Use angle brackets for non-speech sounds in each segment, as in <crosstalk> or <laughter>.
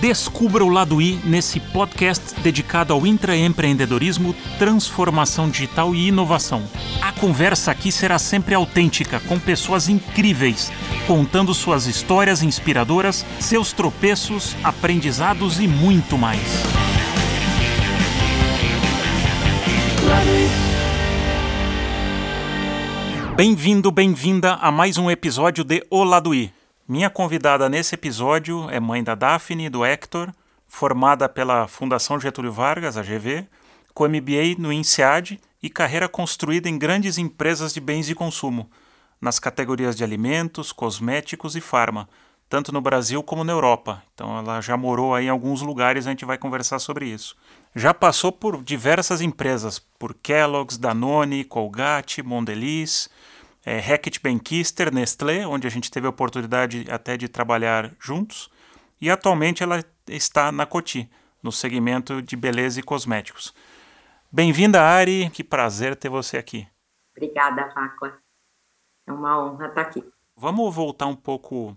Descubra o lado I nesse podcast dedicado ao intraempreendedorismo, transformação digital e inovação. A conversa aqui será sempre autêntica, com pessoas incríveis, contando suas histórias inspiradoras, seus tropeços, aprendizados e muito mais. Bem-vindo, bem-vinda a mais um episódio de O Lado I. Minha convidada nesse episódio é mãe da Daphne e do Hector, formada pela Fundação Getúlio Vargas, a GV, com MBA no INSEAD e carreira construída em grandes empresas de bens de consumo, nas categorias de alimentos, cosméticos e farma, tanto no Brasil como na Europa. Então ela já morou aí em alguns lugares, a gente vai conversar sobre isso. Já passou por diversas empresas, por Kellogg's, Danone, Colgate, Mondelez, é, Hackett Benkister, Nestlé, onde a gente teve a oportunidade até de trabalhar juntos, e atualmente ela está na Coty, no segmento de beleza e cosméticos. Bem-vinda, Ari, que prazer ter você aqui. Obrigada, Facla. É uma honra estar aqui. Vamos voltar um pouco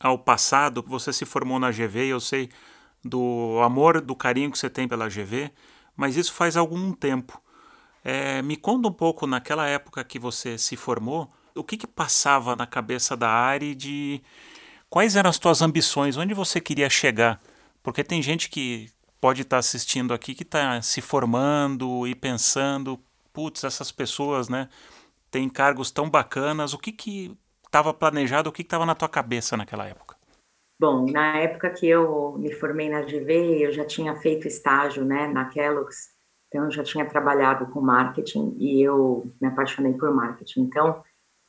ao passado. Você se formou na GV, eu sei do amor, do carinho que você tem pela GV, mas isso faz algum tempo. É, me conta um pouco, naquela época que você se formou, o que, que passava na cabeça da Ari de quais eram as tuas ambições, onde você queria chegar? Porque tem gente que pode estar tá assistindo aqui que está se formando e pensando, putz, essas pessoas, né, têm cargos tão bacanas, o que que estava planejado, o que estava na tua cabeça naquela época? Bom, na época que eu me formei na GV, eu já tinha feito estágio, né, na Kellogg's, então, eu já tinha trabalhado com marketing e eu me apaixonei por marketing. Então,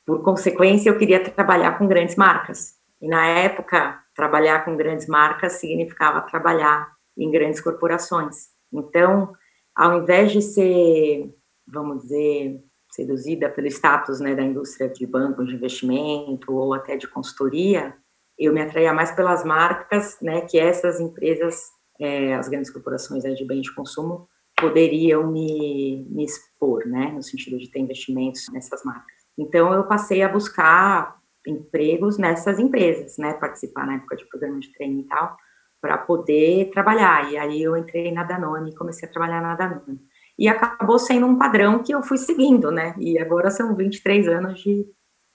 por consequência, eu queria trabalhar com grandes marcas. E na época, trabalhar com grandes marcas significava trabalhar em grandes corporações. Então, ao invés de ser, vamos dizer, seduzida pelo status né, da indústria de banco de investimento ou até de consultoria, eu me atraía mais pelas marcas né, que essas empresas, é, as grandes corporações né, de bens de consumo, poderiam me, me expor, né, no sentido de ter investimentos nessas marcas. Então, eu passei a buscar empregos nessas empresas, né, participar na época de programa de treino e tal, para poder trabalhar. E aí eu entrei na Danone comecei a trabalhar na Danone. E acabou sendo um padrão que eu fui seguindo, né? E agora são 23 anos de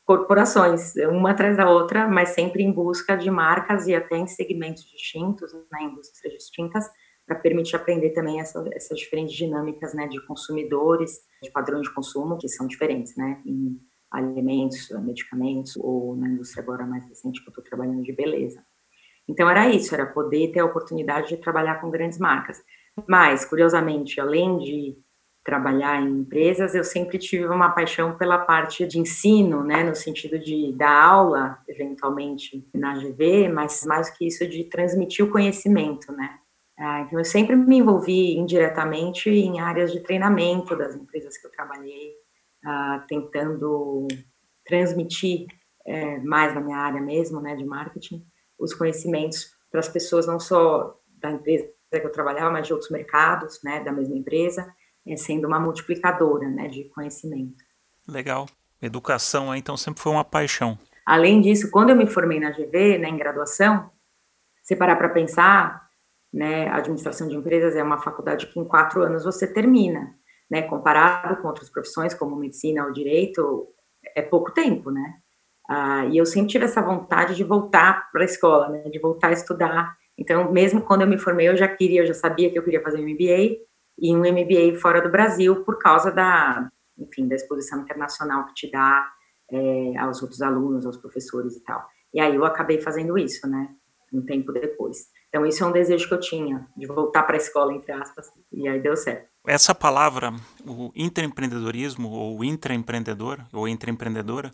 corporações, uma atrás da outra, mas sempre em busca de marcas e até em segmentos distintos, né, indústrias distintas, para permitir aprender também essa, essas diferentes dinâmicas né, de consumidores, de padrões de consumo, que são diferentes, né, em alimentos, medicamentos, ou na indústria agora mais recente que eu estou trabalhando de beleza. Então era isso, era poder ter a oportunidade de trabalhar com grandes marcas. Mas, curiosamente, além de trabalhar em empresas, eu sempre tive uma paixão pela parte de ensino, né, no sentido de dar aula, eventualmente na GV, mas mais que isso de transmitir o conhecimento, né? Ah, então, eu sempre me envolvi indiretamente em áreas de treinamento das empresas que eu trabalhei, ah, tentando transmitir é, mais na minha área mesmo, né, de marketing, os conhecimentos para as pessoas não só da empresa que eu trabalhava, mas de outros mercados, né, da mesma empresa, é, sendo uma multiplicadora, né, de conhecimento. Legal. Educação, então, sempre foi uma paixão. Além disso, quando eu me formei na GV, né, em graduação, se parar para pensar, né? A administração de empresas é uma faculdade que em quatro anos você termina, né? Comparado com outras profissões como medicina ou direito, é pouco tempo, né? Ah, e eu sempre tive essa vontade de voltar para a escola, né? De voltar a estudar. Então, mesmo quando eu me formei, eu já queria, eu já sabia que eu queria fazer um MBA e um MBA fora do Brasil por causa da, enfim, da exposição internacional que te dá é, aos outros alunos, aos professores e tal. E aí eu acabei fazendo isso, né? Um tempo depois. Então, isso é um desejo que eu tinha, de voltar para a escola, entre aspas, e aí deu certo. Essa palavra, o intraempreendedorismo, ou intraempreendedor, ou intraempreendedora,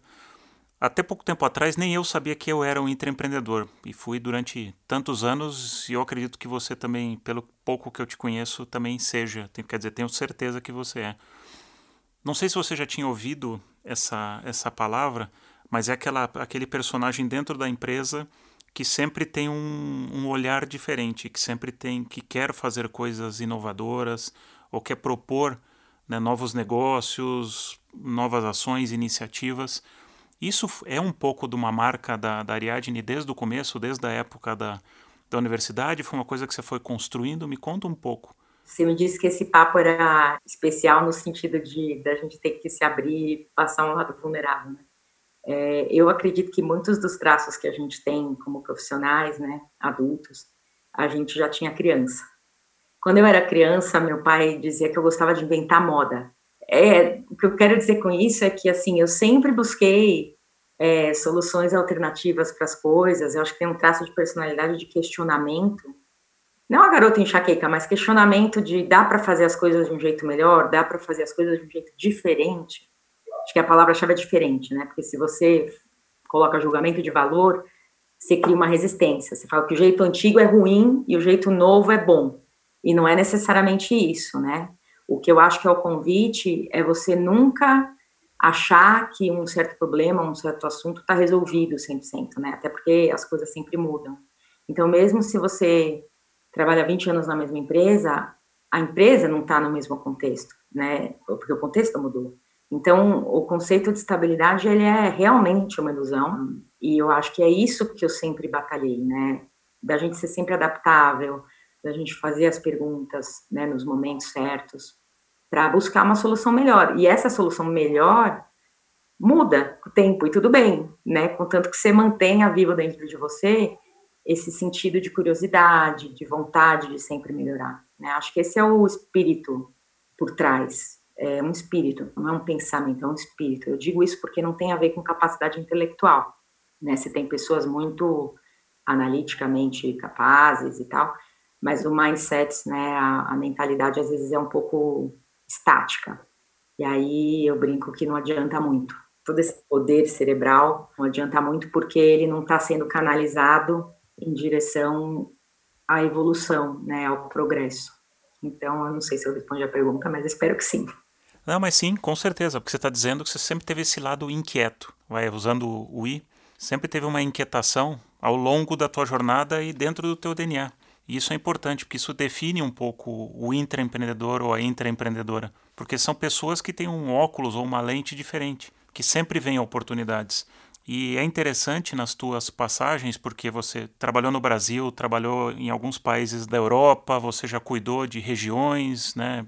até pouco tempo atrás nem eu sabia que eu era um intraempreendedor. E fui durante tantos anos, e eu acredito que você também, pelo pouco que eu te conheço, também seja. Quer dizer, tenho certeza que você é. Não sei se você já tinha ouvido essa, essa palavra, mas é aquela, aquele personagem dentro da empresa que sempre tem um, um, olhar diferente, que sempre tem, que quer fazer coisas inovadoras ou quer propor né, novos negócios, novas ações, iniciativas. Isso é um pouco de uma marca da, da Ariadne desde o começo, desde a época da, da universidade? Foi uma coisa que você foi construindo? Me conta um pouco. Você me disse que esse papo era especial no sentido de da gente ter que se abrir passar um lado vulnerável. Né? É, eu acredito que muitos dos traços que a gente tem como profissionais, né, adultos, a gente já tinha criança. Quando eu era criança, meu pai dizia que eu gostava de inventar moda. É, o que eu quero dizer com isso é que assim eu sempre busquei é, soluções alternativas para as coisas. Eu acho que tem um traço de personalidade de questionamento não a garota enxaqueca, mas questionamento de dá para fazer as coisas de um jeito melhor, dá para fazer as coisas de um jeito diferente. Acho que a palavra-chave é diferente, né? Porque se você coloca julgamento de valor, você cria uma resistência. Você fala que o jeito antigo é ruim e o jeito novo é bom. E não é necessariamente isso, né? O que eu acho que é o convite é você nunca achar que um certo problema, um certo assunto está resolvido 100%, né? Até porque as coisas sempre mudam. Então, mesmo se você trabalha 20 anos na mesma empresa, a empresa não está no mesmo contexto, né? Porque o contexto mudou. Então, o conceito de estabilidade ele é realmente uma ilusão e eu acho que é isso que eu sempre batalhei, né? Da gente ser sempre adaptável, da gente fazer as perguntas, né, nos momentos certos, para buscar uma solução melhor. E essa solução melhor muda com o tempo e tudo bem, né? Contanto que você mantenha vivo dentro de você esse sentido de curiosidade, de vontade de sempre melhorar. Né? Acho que esse é o espírito por trás. É um espírito, não é um pensamento, é um espírito. Eu digo isso porque não tem a ver com capacidade intelectual. Né? Você tem pessoas muito analiticamente capazes e tal, mas o mindset, né, a, a mentalidade às vezes é um pouco estática. E aí eu brinco que não adianta muito. Todo esse poder cerebral não adianta muito porque ele não está sendo canalizado em direção à evolução, né, ao progresso. Então, eu não sei se eu respondi a pergunta, mas espero que sim. Não, mas sim, com certeza, porque você está dizendo que você sempre teve esse lado inquieto, vai usando o i, sempre teve uma inquietação ao longo da tua jornada e dentro do teu DNA. E isso é importante, porque isso define um pouco o intraempreendedor ou a intraempreendedora, porque são pessoas que têm um óculos ou uma lente diferente, que sempre veem oportunidades. E é interessante nas tuas passagens, porque você trabalhou no Brasil, trabalhou em alguns países da Europa, você já cuidou de regiões, né?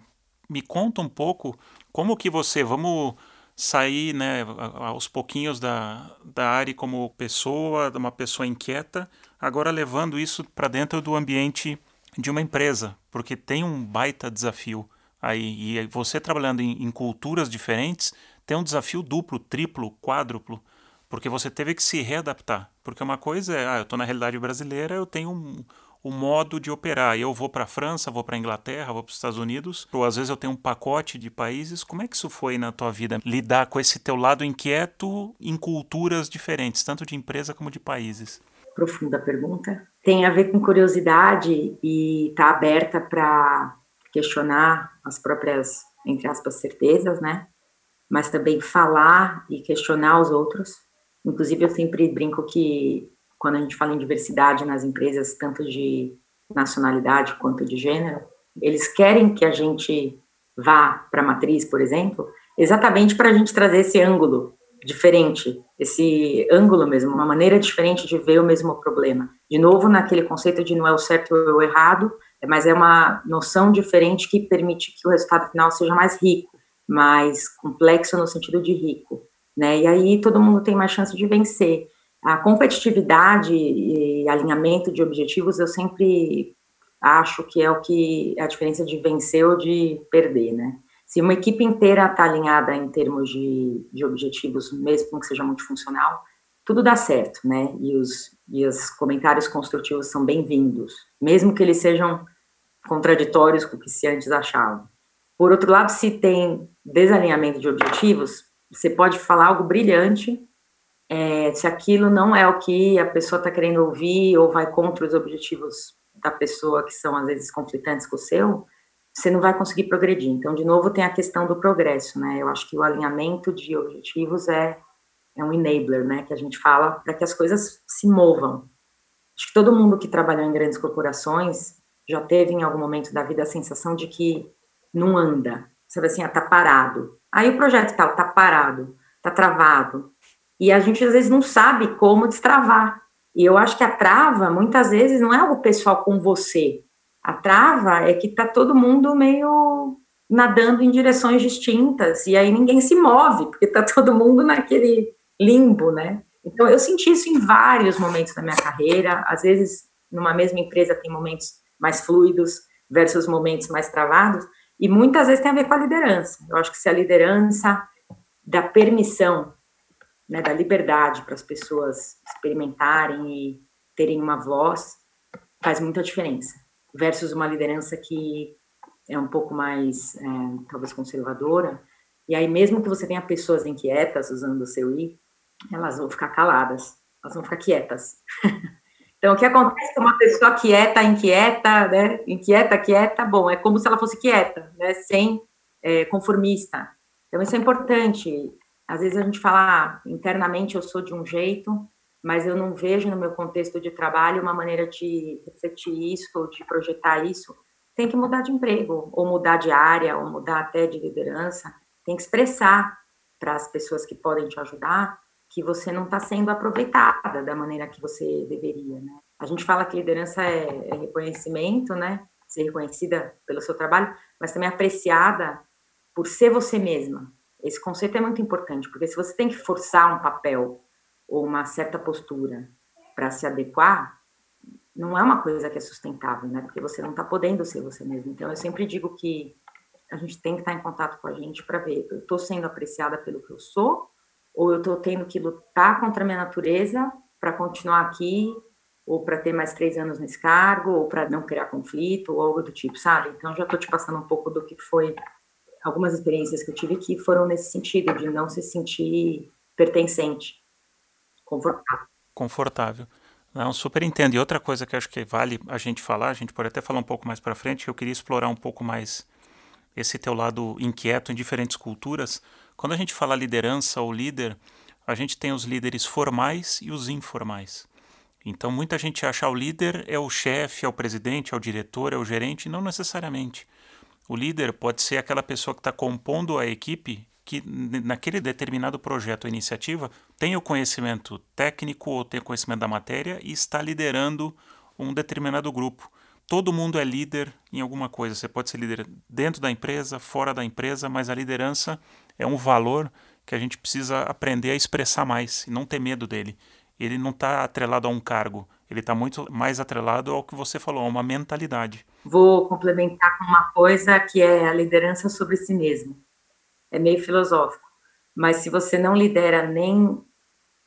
Me conta um pouco como que você, vamos sair né, aos pouquinhos da, da área como pessoa, uma pessoa inquieta, agora levando isso para dentro do ambiente de uma empresa, porque tem um baita desafio aí. E você trabalhando em, em culturas diferentes, tem um desafio duplo, triplo, quádruplo porque você teve que se readaptar. Porque uma coisa é, ah, eu estou na realidade brasileira, eu tenho um, um modo de operar. Eu vou para a França, vou para a Inglaterra, vou para os Estados Unidos, ou às vezes eu tenho um pacote de países. Como é que isso foi na tua vida? Lidar com esse teu lado inquieto em culturas diferentes, tanto de empresa como de países. Profunda pergunta. Tem a ver com curiosidade e tá aberta para questionar as próprias, entre aspas, certezas, né? Mas também falar e questionar os outros Inclusive, eu sempre brinco que quando a gente fala em diversidade nas empresas, tanto de nacionalidade quanto de gênero, eles querem que a gente vá para a matriz, por exemplo, exatamente para a gente trazer esse ângulo diferente, esse ângulo mesmo, uma maneira diferente de ver o mesmo problema. De novo, naquele conceito de não é o certo ou o errado, mas é uma noção diferente que permite que o resultado final seja mais rico, mais complexo no sentido de rico né? E aí todo mundo tem mais chance de vencer. A competitividade e alinhamento de objetivos eu sempre acho que é o que a diferença de vencer ou de perder, né? Se uma equipe inteira está alinhada em termos de, de objetivos, mesmo que seja multifuncional, tudo dá certo, né? E os, e os comentários construtivos são bem-vindos, mesmo que eles sejam contraditórios com o que se antes achavam. Por outro lado, se tem desalinhamento de objetivos, você pode falar algo brilhante, é, se aquilo não é o que a pessoa está querendo ouvir ou vai contra os objetivos da pessoa, que são às vezes conflitantes com o seu, você não vai conseguir progredir. Então, de novo, tem a questão do progresso, né? Eu acho que o alinhamento de objetivos é, é um enabler, né? Que a gente fala para que as coisas se movam. Acho que todo mundo que trabalhou em grandes corporações já teve em algum momento da vida a sensação de que não anda, sabe assim, ah, tá parado. Aí o projeto tal tá parado, tá travado. E a gente às vezes não sabe como destravar. E eu acho que a trava, muitas vezes, não é algo pessoal com você. A trava é que tá todo mundo meio nadando em direções distintas, e aí ninguém se move, porque tá todo mundo naquele limbo, né? Então, eu senti isso em vários momentos da minha carreira. Às vezes, numa mesma empresa, tem momentos mais fluidos versus momentos mais travados, e muitas vezes tem a ver com a liderança. Eu acho que se a liderança dá permissão, né, da liberdade para as pessoas experimentarem e terem uma voz, faz muita diferença. Versus uma liderança que é um pouco mais, é, talvez, conservadora. E aí, mesmo que você tenha pessoas inquietas usando o seu I, elas vão ficar caladas, elas vão ficar quietas. <laughs> então, o que acontece com uma pessoa quieta, inquieta, né? Inquieta, quieta, bom, é como se ela fosse quieta, né? Sem é, conformista. Então, isso é importante. Às vezes a gente fala, ah, internamente eu sou de um jeito, mas eu não vejo no meu contexto de trabalho uma maneira de refletir isso ou de projetar isso. Tem que mudar de emprego, ou mudar de área, ou mudar até de liderança. Tem que expressar para as pessoas que podem te ajudar que você não está sendo aproveitada da maneira que você deveria, né? A gente fala que liderança é, é reconhecimento, né? Ser reconhecida pelo seu trabalho, mas também apreciada por ser você mesma. Esse conceito é muito importante, porque se você tem que forçar um papel ou uma certa postura para se adequar, não é uma coisa que é sustentável, né? Porque você não está podendo ser você mesmo. Então, eu sempre digo que a gente tem que estar em contato com a gente para ver, eu estou sendo apreciada pelo que eu sou ou eu estou tendo que lutar contra a minha natureza para continuar aqui, ou para ter mais três anos nesse cargo, ou para não criar conflito, ou algo do tipo, sabe? Então, já estou te passando um pouco do que foi algumas experiências que eu tive que foram nesse sentido, de não se sentir pertencente, confortável. Confortável. Não, super entendo. E outra coisa que acho que vale a gente falar, a gente pode até falar um pouco mais para frente, que eu queria explorar um pouco mais esse teu lado inquieto em diferentes culturas, quando a gente fala liderança ou líder, a gente tem os líderes formais e os informais. Então muita gente acha que o líder é o chefe, é o presidente, é o diretor, é o gerente, não necessariamente. O líder pode ser aquela pessoa que está compondo a equipe que naquele determinado projeto ou iniciativa tem o conhecimento técnico ou tem o conhecimento da matéria e está liderando um determinado grupo todo mundo é líder em alguma coisa. Você pode ser líder dentro da empresa, fora da empresa, mas a liderança é um valor que a gente precisa aprender a expressar mais e não ter medo dele. Ele não está atrelado a um cargo, ele está muito mais atrelado ao que você falou, a uma mentalidade. Vou complementar com uma coisa que é a liderança sobre si mesmo. É meio filosófico, mas se você não lidera nem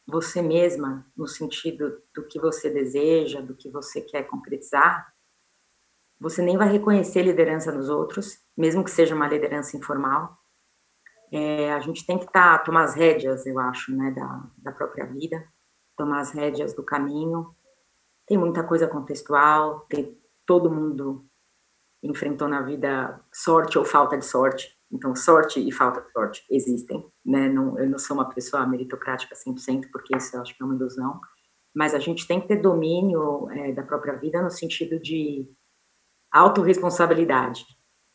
você mesma, no sentido do que você deseja, do que você quer concretizar, você nem vai reconhecer liderança nos outros, mesmo que seja uma liderança informal. É, a gente tem que tá, tomar as rédeas, eu acho, né, da, da própria vida, tomar as rédeas do caminho. Tem muita coisa contextual, tem, todo mundo enfrentou na vida sorte ou falta de sorte. Então, sorte e falta de sorte existem, né? Não, eu não sou uma pessoa meritocrática 100%, porque isso eu acho que é uma ilusão. Mas a gente tem que ter domínio é, da própria vida no sentido de autorresponsabilidade.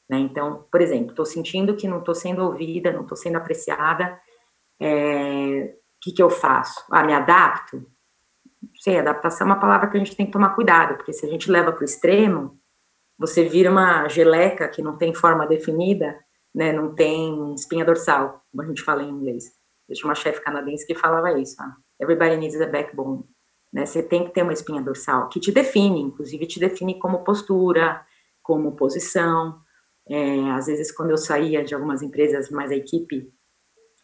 Né? Então, por exemplo, estou sentindo que não estou sendo ouvida, não estou sendo apreciada, é, o que, que eu faço? Ah, me adapto? Sei, adaptação é uma palavra que a gente tem que tomar cuidado, porque se a gente leva para o extremo, você vira uma geleca que não tem forma definida, né, não tem espinha dorsal, como a gente fala em inglês. Eu tinha uma chefe canadense que falava isso, ah, everybody needs a backbone. Né? Você tem que ter uma espinha dorsal que te define, inclusive te define como postura, como posição. É, às vezes, quando eu saía de algumas empresas, mas a equipe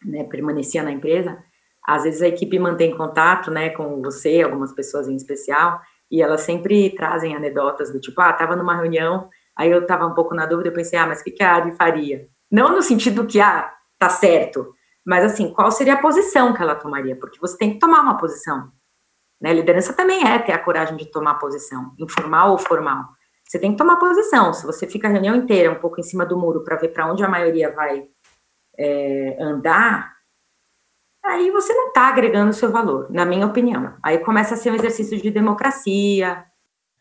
né, permanecia na empresa, às vezes a equipe mantém contato né, com você, algumas pessoas em especial, e elas sempre trazem anedotas do tipo, ah, estava numa reunião, aí eu estava um pouco na dúvida, eu pensei, ah, mas o que, que a Adi faria? Não no sentido que, ah, tá certo, mas assim, qual seria a posição que ela tomaria? Porque você tem que tomar uma posição. Né? Liderança também é ter a coragem de tomar posição, informal ou formal. Você tem que tomar posição. Se você fica a reunião inteira um pouco em cima do muro para ver para onde a maioria vai é, andar, aí você não está agregando o seu valor, na minha opinião. Aí começa a ser um exercício de democracia.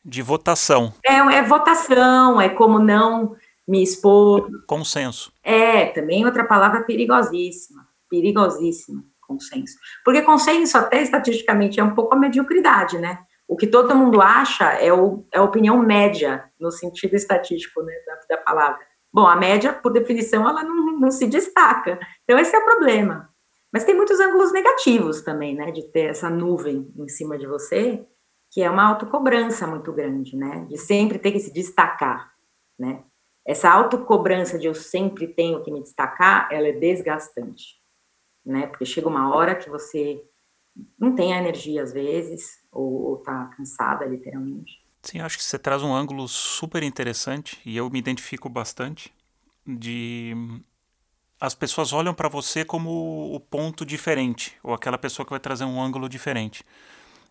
De votação. É, é votação, é como não me expor. Consenso. É, também outra palavra perigosíssima, perigosíssima consenso. Porque consenso, até estatisticamente, é um pouco a mediocridade, né? O que todo mundo acha é, o, é a opinião média, no sentido estatístico né, da, da palavra. Bom, a média, por definição, ela não, não se destaca. Então, esse é o problema. Mas tem muitos ângulos negativos também, né? De ter essa nuvem em cima de você, que é uma autocobrança muito grande, né? De sempre ter que se destacar, né? Essa autocobrança de eu sempre tenho que me destacar, ela é desgastante, né? Porque chega uma hora que você não tem a energia às vezes, ou, ou tá cansada, literalmente. Sim, acho que você traz um ângulo super interessante e eu me identifico bastante de as pessoas olham para você como o ponto diferente ou aquela pessoa que vai trazer um ângulo diferente.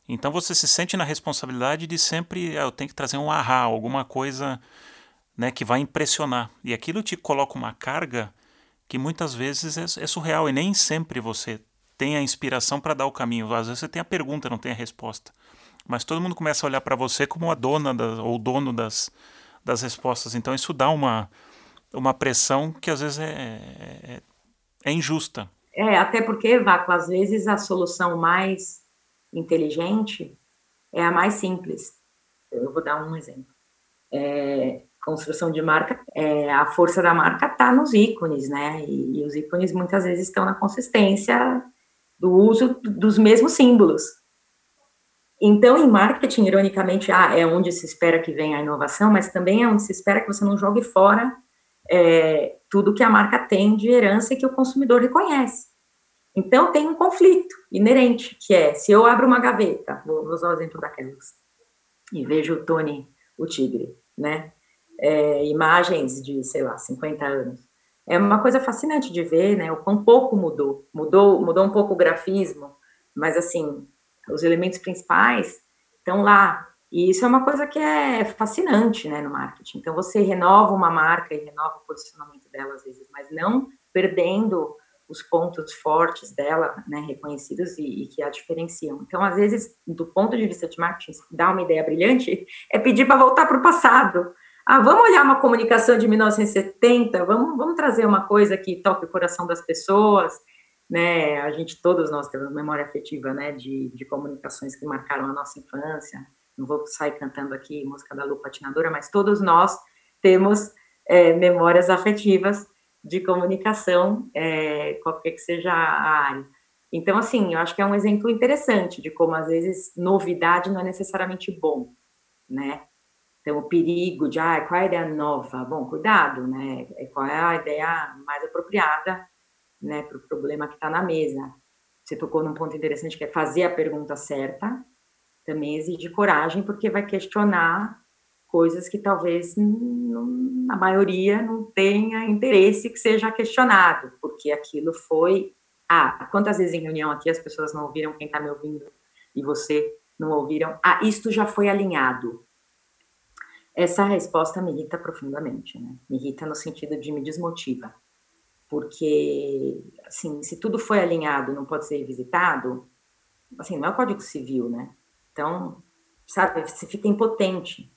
Então você se sente na responsabilidade de sempre ah, eu tenho que trazer um ahá, alguma coisa né, que vai impressionar. E aquilo te coloca uma carga que muitas vezes é, é surreal e nem sempre você tem a inspiração para dar o caminho. Às vezes você tem a pergunta, não tem a resposta. Mas todo mundo começa a olhar para você como a dona da, ou dono das, das respostas. Então isso dá uma, uma pressão que às vezes é, é, é injusta. É, até porque, Vaco, às vezes a solução mais inteligente é a mais simples. Eu vou dar um exemplo. É, construção de marca, é, a força da marca está nos ícones, né? E, e, os ícones muitas vezes estão na consistência do uso dos mesmos símbolos. Então, em marketing, ironicamente, ah, é onde se espera que venha a inovação, mas também é onde se espera que você não jogue fora é, tudo que a marca tem de herança e que o consumidor reconhece. Então, tem um conflito inerente, que é, se eu abro uma gaveta, vou, usar o exemplo da Kellogg's, e vejo o Tony, o tigre, né? É, imagens de, sei lá, 50 anos é uma coisa fascinante de ver, né? O quão pouco mudou. Mudou, mudou um pouco o grafismo, mas assim, os elementos principais estão lá. E isso é uma coisa que é fascinante, né, no marketing. Então você renova uma marca e renova o posicionamento dela às vezes, mas não perdendo os pontos fortes dela, né, reconhecidos e, e, que a diferenciam. Então, às vezes, do ponto de vista de marketing, dar uma ideia brilhante é pedir para voltar para o passado, ah, vamos olhar uma comunicação de 1970, vamos, vamos trazer uma coisa que toque o coração das pessoas, né? A gente, todos nós temos memória afetiva, né? De, de comunicações que marcaram a nossa infância. Não vou sair cantando aqui música da Lu Patinadora, mas todos nós temos é, memórias afetivas de comunicação, é, qualquer que seja a área. Então, assim, eu acho que é um exemplo interessante de como, às vezes, novidade não é necessariamente bom, né? Então, o perigo de, ah, qual é a ideia nova? Bom, cuidado, né? É, qual é a ideia mais apropriada, né, para o problema que está na mesa? Você tocou num ponto interessante que é fazer a pergunta certa, também exige coragem, porque vai questionar coisas que talvez a maioria não tenha interesse que seja questionado, porque aquilo foi. Ah, quantas vezes em reunião aqui as pessoas não ouviram quem está me ouvindo e você não ouviram? Ah, isto já foi alinhado. Essa resposta me irrita profundamente, né? Me irrita no sentido de me desmotiva. Porque, assim, se tudo foi alinhado não pode ser revisitado, assim, não é o Código Civil, né? Então, sabe, você fica impotente.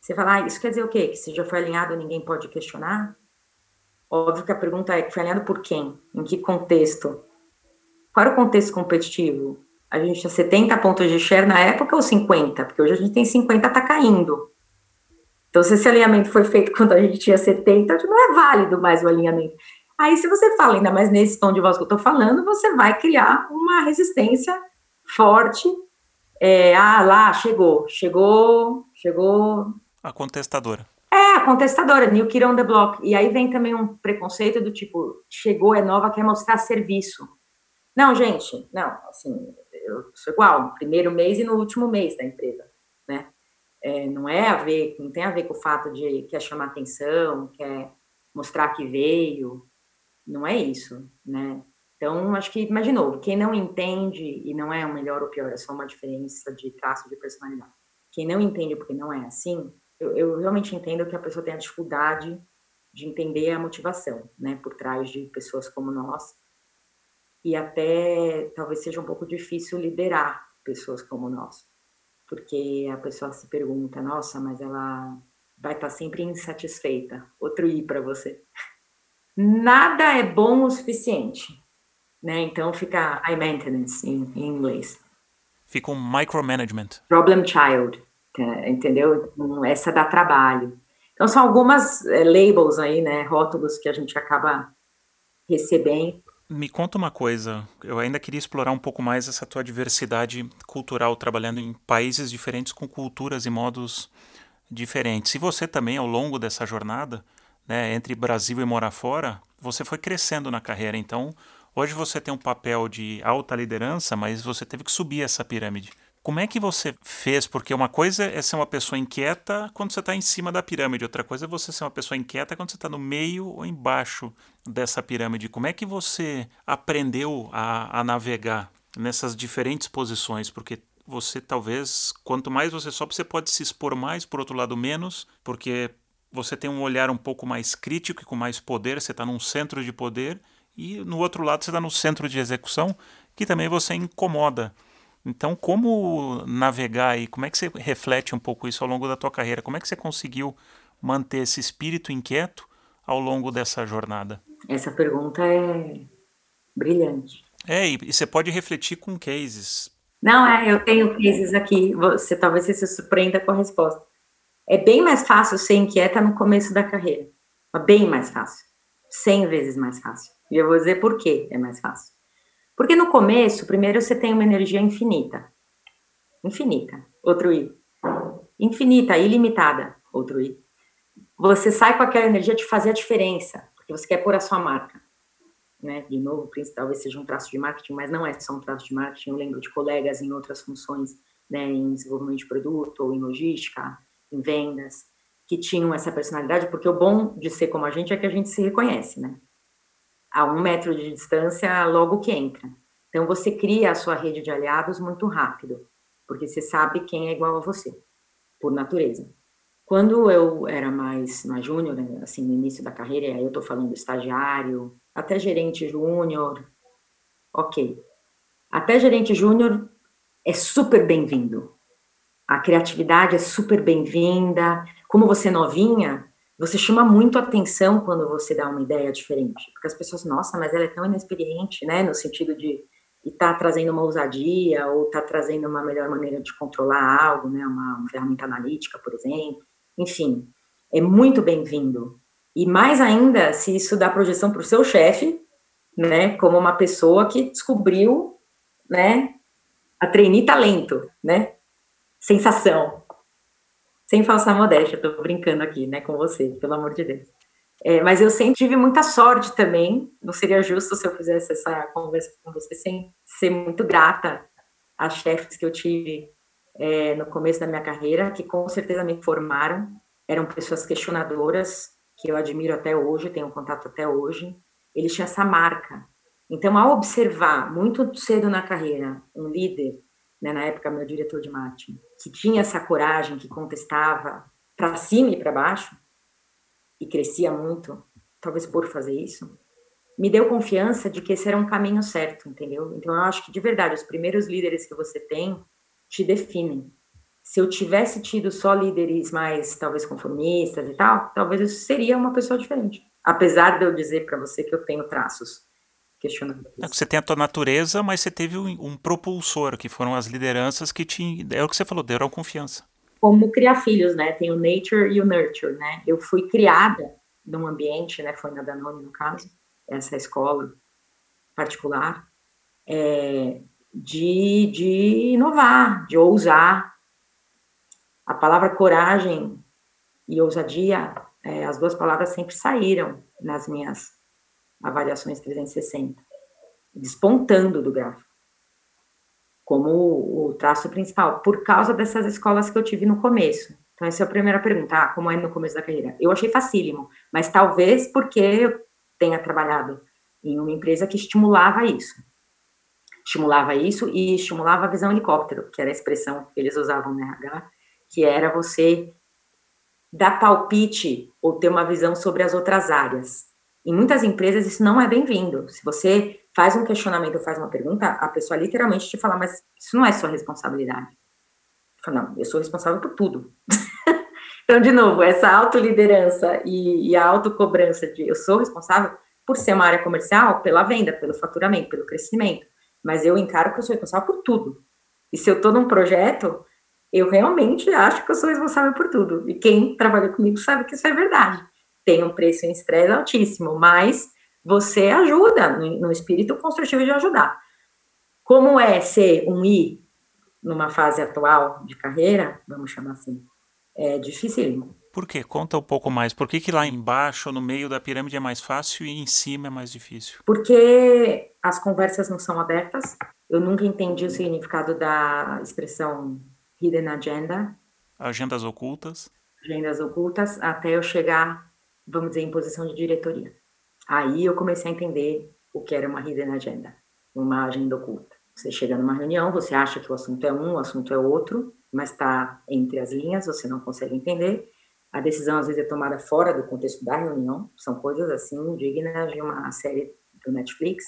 Você fala, ah, isso quer dizer o quê? Que se já foi alinhado ninguém pode questionar? Óbvio que a pergunta é, que foi alinhado por quem? Em que contexto? Qual era o contexto competitivo? A gente tinha 70 pontos de share na época ou 50? Porque hoje a gente tem 50, tá caindo. Então, se esse alinhamento foi feito quando a gente tinha 70, não é válido mais o alinhamento. Aí, se você fala, ainda mais nesse tom de voz que eu estou falando, você vai criar uma resistência forte. É, ah, lá, chegou, chegou, chegou. A contestadora. É, a contestadora, New Kid on the Block. E aí vem também um preconceito do tipo, chegou, é nova, quer mostrar serviço. Não, gente, não, assim, eu sou igual, no primeiro mês e no último mês da empresa, né? é, não é a ver, não tem a ver com o fato de quer chamar atenção, quer mostrar que veio, não é isso, né? Então, acho que imaginou, quem não entende e não é o melhor ou pior, é só uma diferença de traço de personalidade. Quem não entende porque não é assim, eu, eu realmente entendo que a pessoa tem a dificuldade de entender a motivação, né, por trás de pessoas como nós, e até talvez seja um pouco difícil liderar pessoas como nós porque a pessoa se pergunta, nossa, mas ela vai estar sempre insatisfeita. Outro i para você. Nada é bom o suficiente. Né? Então fica high maintenance em, em inglês. Fica um micromanagement. Problem child, tá? entendeu? Então, essa dá trabalho. Então são algumas é, labels aí, né? Rótulos que a gente acaba recebendo. Me conta uma coisa, eu ainda queria explorar um pouco mais essa tua diversidade cultural, trabalhando em países diferentes com culturas e modos diferentes. E você também, ao longo dessa jornada, né, entre Brasil e morar fora, você foi crescendo na carreira. Então, hoje você tem um papel de alta liderança, mas você teve que subir essa pirâmide. Como é que você fez? Porque uma coisa é ser uma pessoa inquieta quando você está em cima da pirâmide, outra coisa é você ser uma pessoa inquieta quando você está no meio ou embaixo dessa pirâmide. Como é que você aprendeu a, a navegar nessas diferentes posições? Porque você talvez, quanto mais você sobe, você pode se expor mais, por outro lado, menos, porque você tem um olhar um pouco mais crítico e com mais poder, você está num centro de poder, e no outro lado você está no centro de execução, que também você incomoda. Então, como navegar e como é que você reflete um pouco isso ao longo da tua carreira? Como é que você conseguiu manter esse espírito inquieto ao longo dessa jornada? Essa pergunta é brilhante. É, e, e você pode refletir com cases. Não, é, eu tenho cases aqui, você talvez você se surpreenda com a resposta. É bem mais fácil ser inquieta no começo da carreira. É bem mais fácil. Cem vezes mais fácil. E eu vou dizer por que é mais fácil. Porque no começo, primeiro você tem uma energia infinita. Infinita. Outro I. Infinita, ilimitada. Outro I. Você sai com aquela energia de fazer a diferença, porque você quer pôr a sua marca né? De novo, talvez seja um traço de marketing, mas não é só um traço de marketing. Eu lembro de colegas em outras funções, né, em desenvolvimento de produto, ou em logística, em vendas, que tinham essa personalidade, porque o bom de ser como a gente é que a gente se reconhece, né? A um metro de distância, logo que entra. Então, você cria a sua rede de aliados muito rápido, porque você sabe quem é igual a você, por natureza. Quando eu era mais, mais júnior, né, assim, no início da carreira, aí eu estou falando estagiário, até gerente júnior, ok. Até gerente júnior é super bem-vindo. A criatividade é super bem-vinda. Como você é novinha, você chama muito atenção quando você dá uma ideia diferente. Porque as pessoas, nossa, mas ela é tão inexperiente, né? No sentido de estar tá trazendo uma ousadia ou tá trazendo uma melhor maneira de controlar algo, né? Uma, uma ferramenta analítica, por exemplo. Enfim, é muito bem-vindo. E mais ainda, se isso dá projeção para o seu chefe, né, como uma pessoa que descobriu, né, a trainee talento, né, sensação. Sem falsa modéstia, estou brincando aqui, né, com você, pelo amor de Deus. É, mas eu sempre tive muita sorte também, não seria justo se eu fizesse essa conversa com você sem ser muito grata às chefes que eu tive é, no começo da minha carreira, que com certeza me formaram, eram pessoas questionadoras, que eu admiro até hoje, tenho contato até hoje, ele tinha essa marca. Então, ao observar muito cedo na carreira um líder, né, na época meu diretor de marketing, que tinha essa coragem, que contestava para cima e para baixo, e crescia muito, talvez por fazer isso, me deu confiança de que esse era um caminho certo, entendeu? Então, eu acho que, de verdade, os primeiros líderes que você tem te definem se eu tivesse tido só líderes mais, talvez, conformistas e tal, talvez eu seria uma pessoa diferente. Apesar de eu dizer para você que eu tenho traços questionáveis. É você tem a tua natureza, mas você teve um, um, propulsor, que foram as lideranças que te. É o que você falou, deram confiança. Como criar filhos, né? Tem o nature e o nurture, né? Eu fui criada num ambiente, né? Foi na Danone, no caso, essa escola particular, é, de, de inovar, de ousar, a palavra coragem e ousadia, é, as duas palavras sempre saíram nas minhas avaliações 360, despontando do gráfico, como o, traço principal, por causa dessas escolas que eu tive no começo. Então, essa é a primeira pergunta, ah, como é no começo da carreira? Eu achei facílimo, mas talvez porque eu tenha trabalhado em uma empresa que estimulava isso. Estimulava isso e estimulava a visão helicóptero, que era a expressão que eles usavam no RH, que era você dar palpite ou ter uma visão sobre as outras áreas. Em muitas empresas isso não é bem-vindo. Se você faz um questionamento ou faz uma pergunta, a pessoa literalmente te fala, mas isso não é sua responsabilidade. Fala, não, eu sou responsável por tudo. <laughs> então, de novo, essa autoliderança e, e a autocobrança de eu sou responsável por ser uma área comercial, pela venda, pelo faturamento, pelo crescimento. Mas eu encaro que eu sou responsável por tudo. E se eu estou num projeto, eu realmente acho que eu sou responsável por tudo. E quem trabalha comigo sabe que isso é verdade. Tem um preço em estresse altíssimo, mas você ajuda no, no espírito construtivo de ajudar. Como é ser um I numa fase atual de carreira, vamos chamar assim, é dificílimo. Por quê? Conta um pouco mais. Por que, que lá embaixo, no meio da pirâmide, é mais fácil e em cima é mais difícil? Porque as conversas não são abertas. Eu nunca entendi o significado da expressão hidden agenda. Agendas ocultas. Agendas ocultas, até eu chegar, vamos dizer, em posição de diretoria. Aí eu comecei a entender o que era uma hidden agenda, uma agenda oculta. Você chega numa reunião, você acha que o assunto é um, o assunto é outro, mas está entre as linhas, você não consegue entender. A decisão às vezes é tomada fora do contexto da reunião, são coisas assim dignas de uma série do Netflix.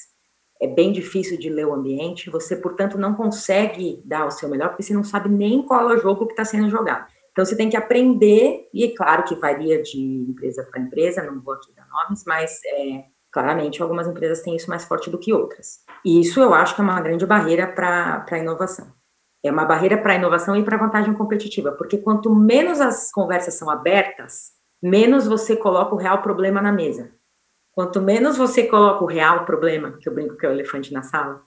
É bem difícil de ler o ambiente, você, portanto, não consegue dar o seu melhor, porque você não sabe nem qual é o jogo que está sendo jogado. Então, você tem que aprender, e é claro que varia de empresa para empresa, não vou aqui dar nomes, mas é, claramente algumas empresas têm isso mais forte do que outras. E isso eu acho que é uma grande barreira para a inovação. É uma barreira para a inovação e para a vantagem competitiva, porque quanto menos as conversas são abertas, menos você coloca o real problema na mesa. Quanto menos você coloca o real problema, que eu brinco que é o elefante na sala,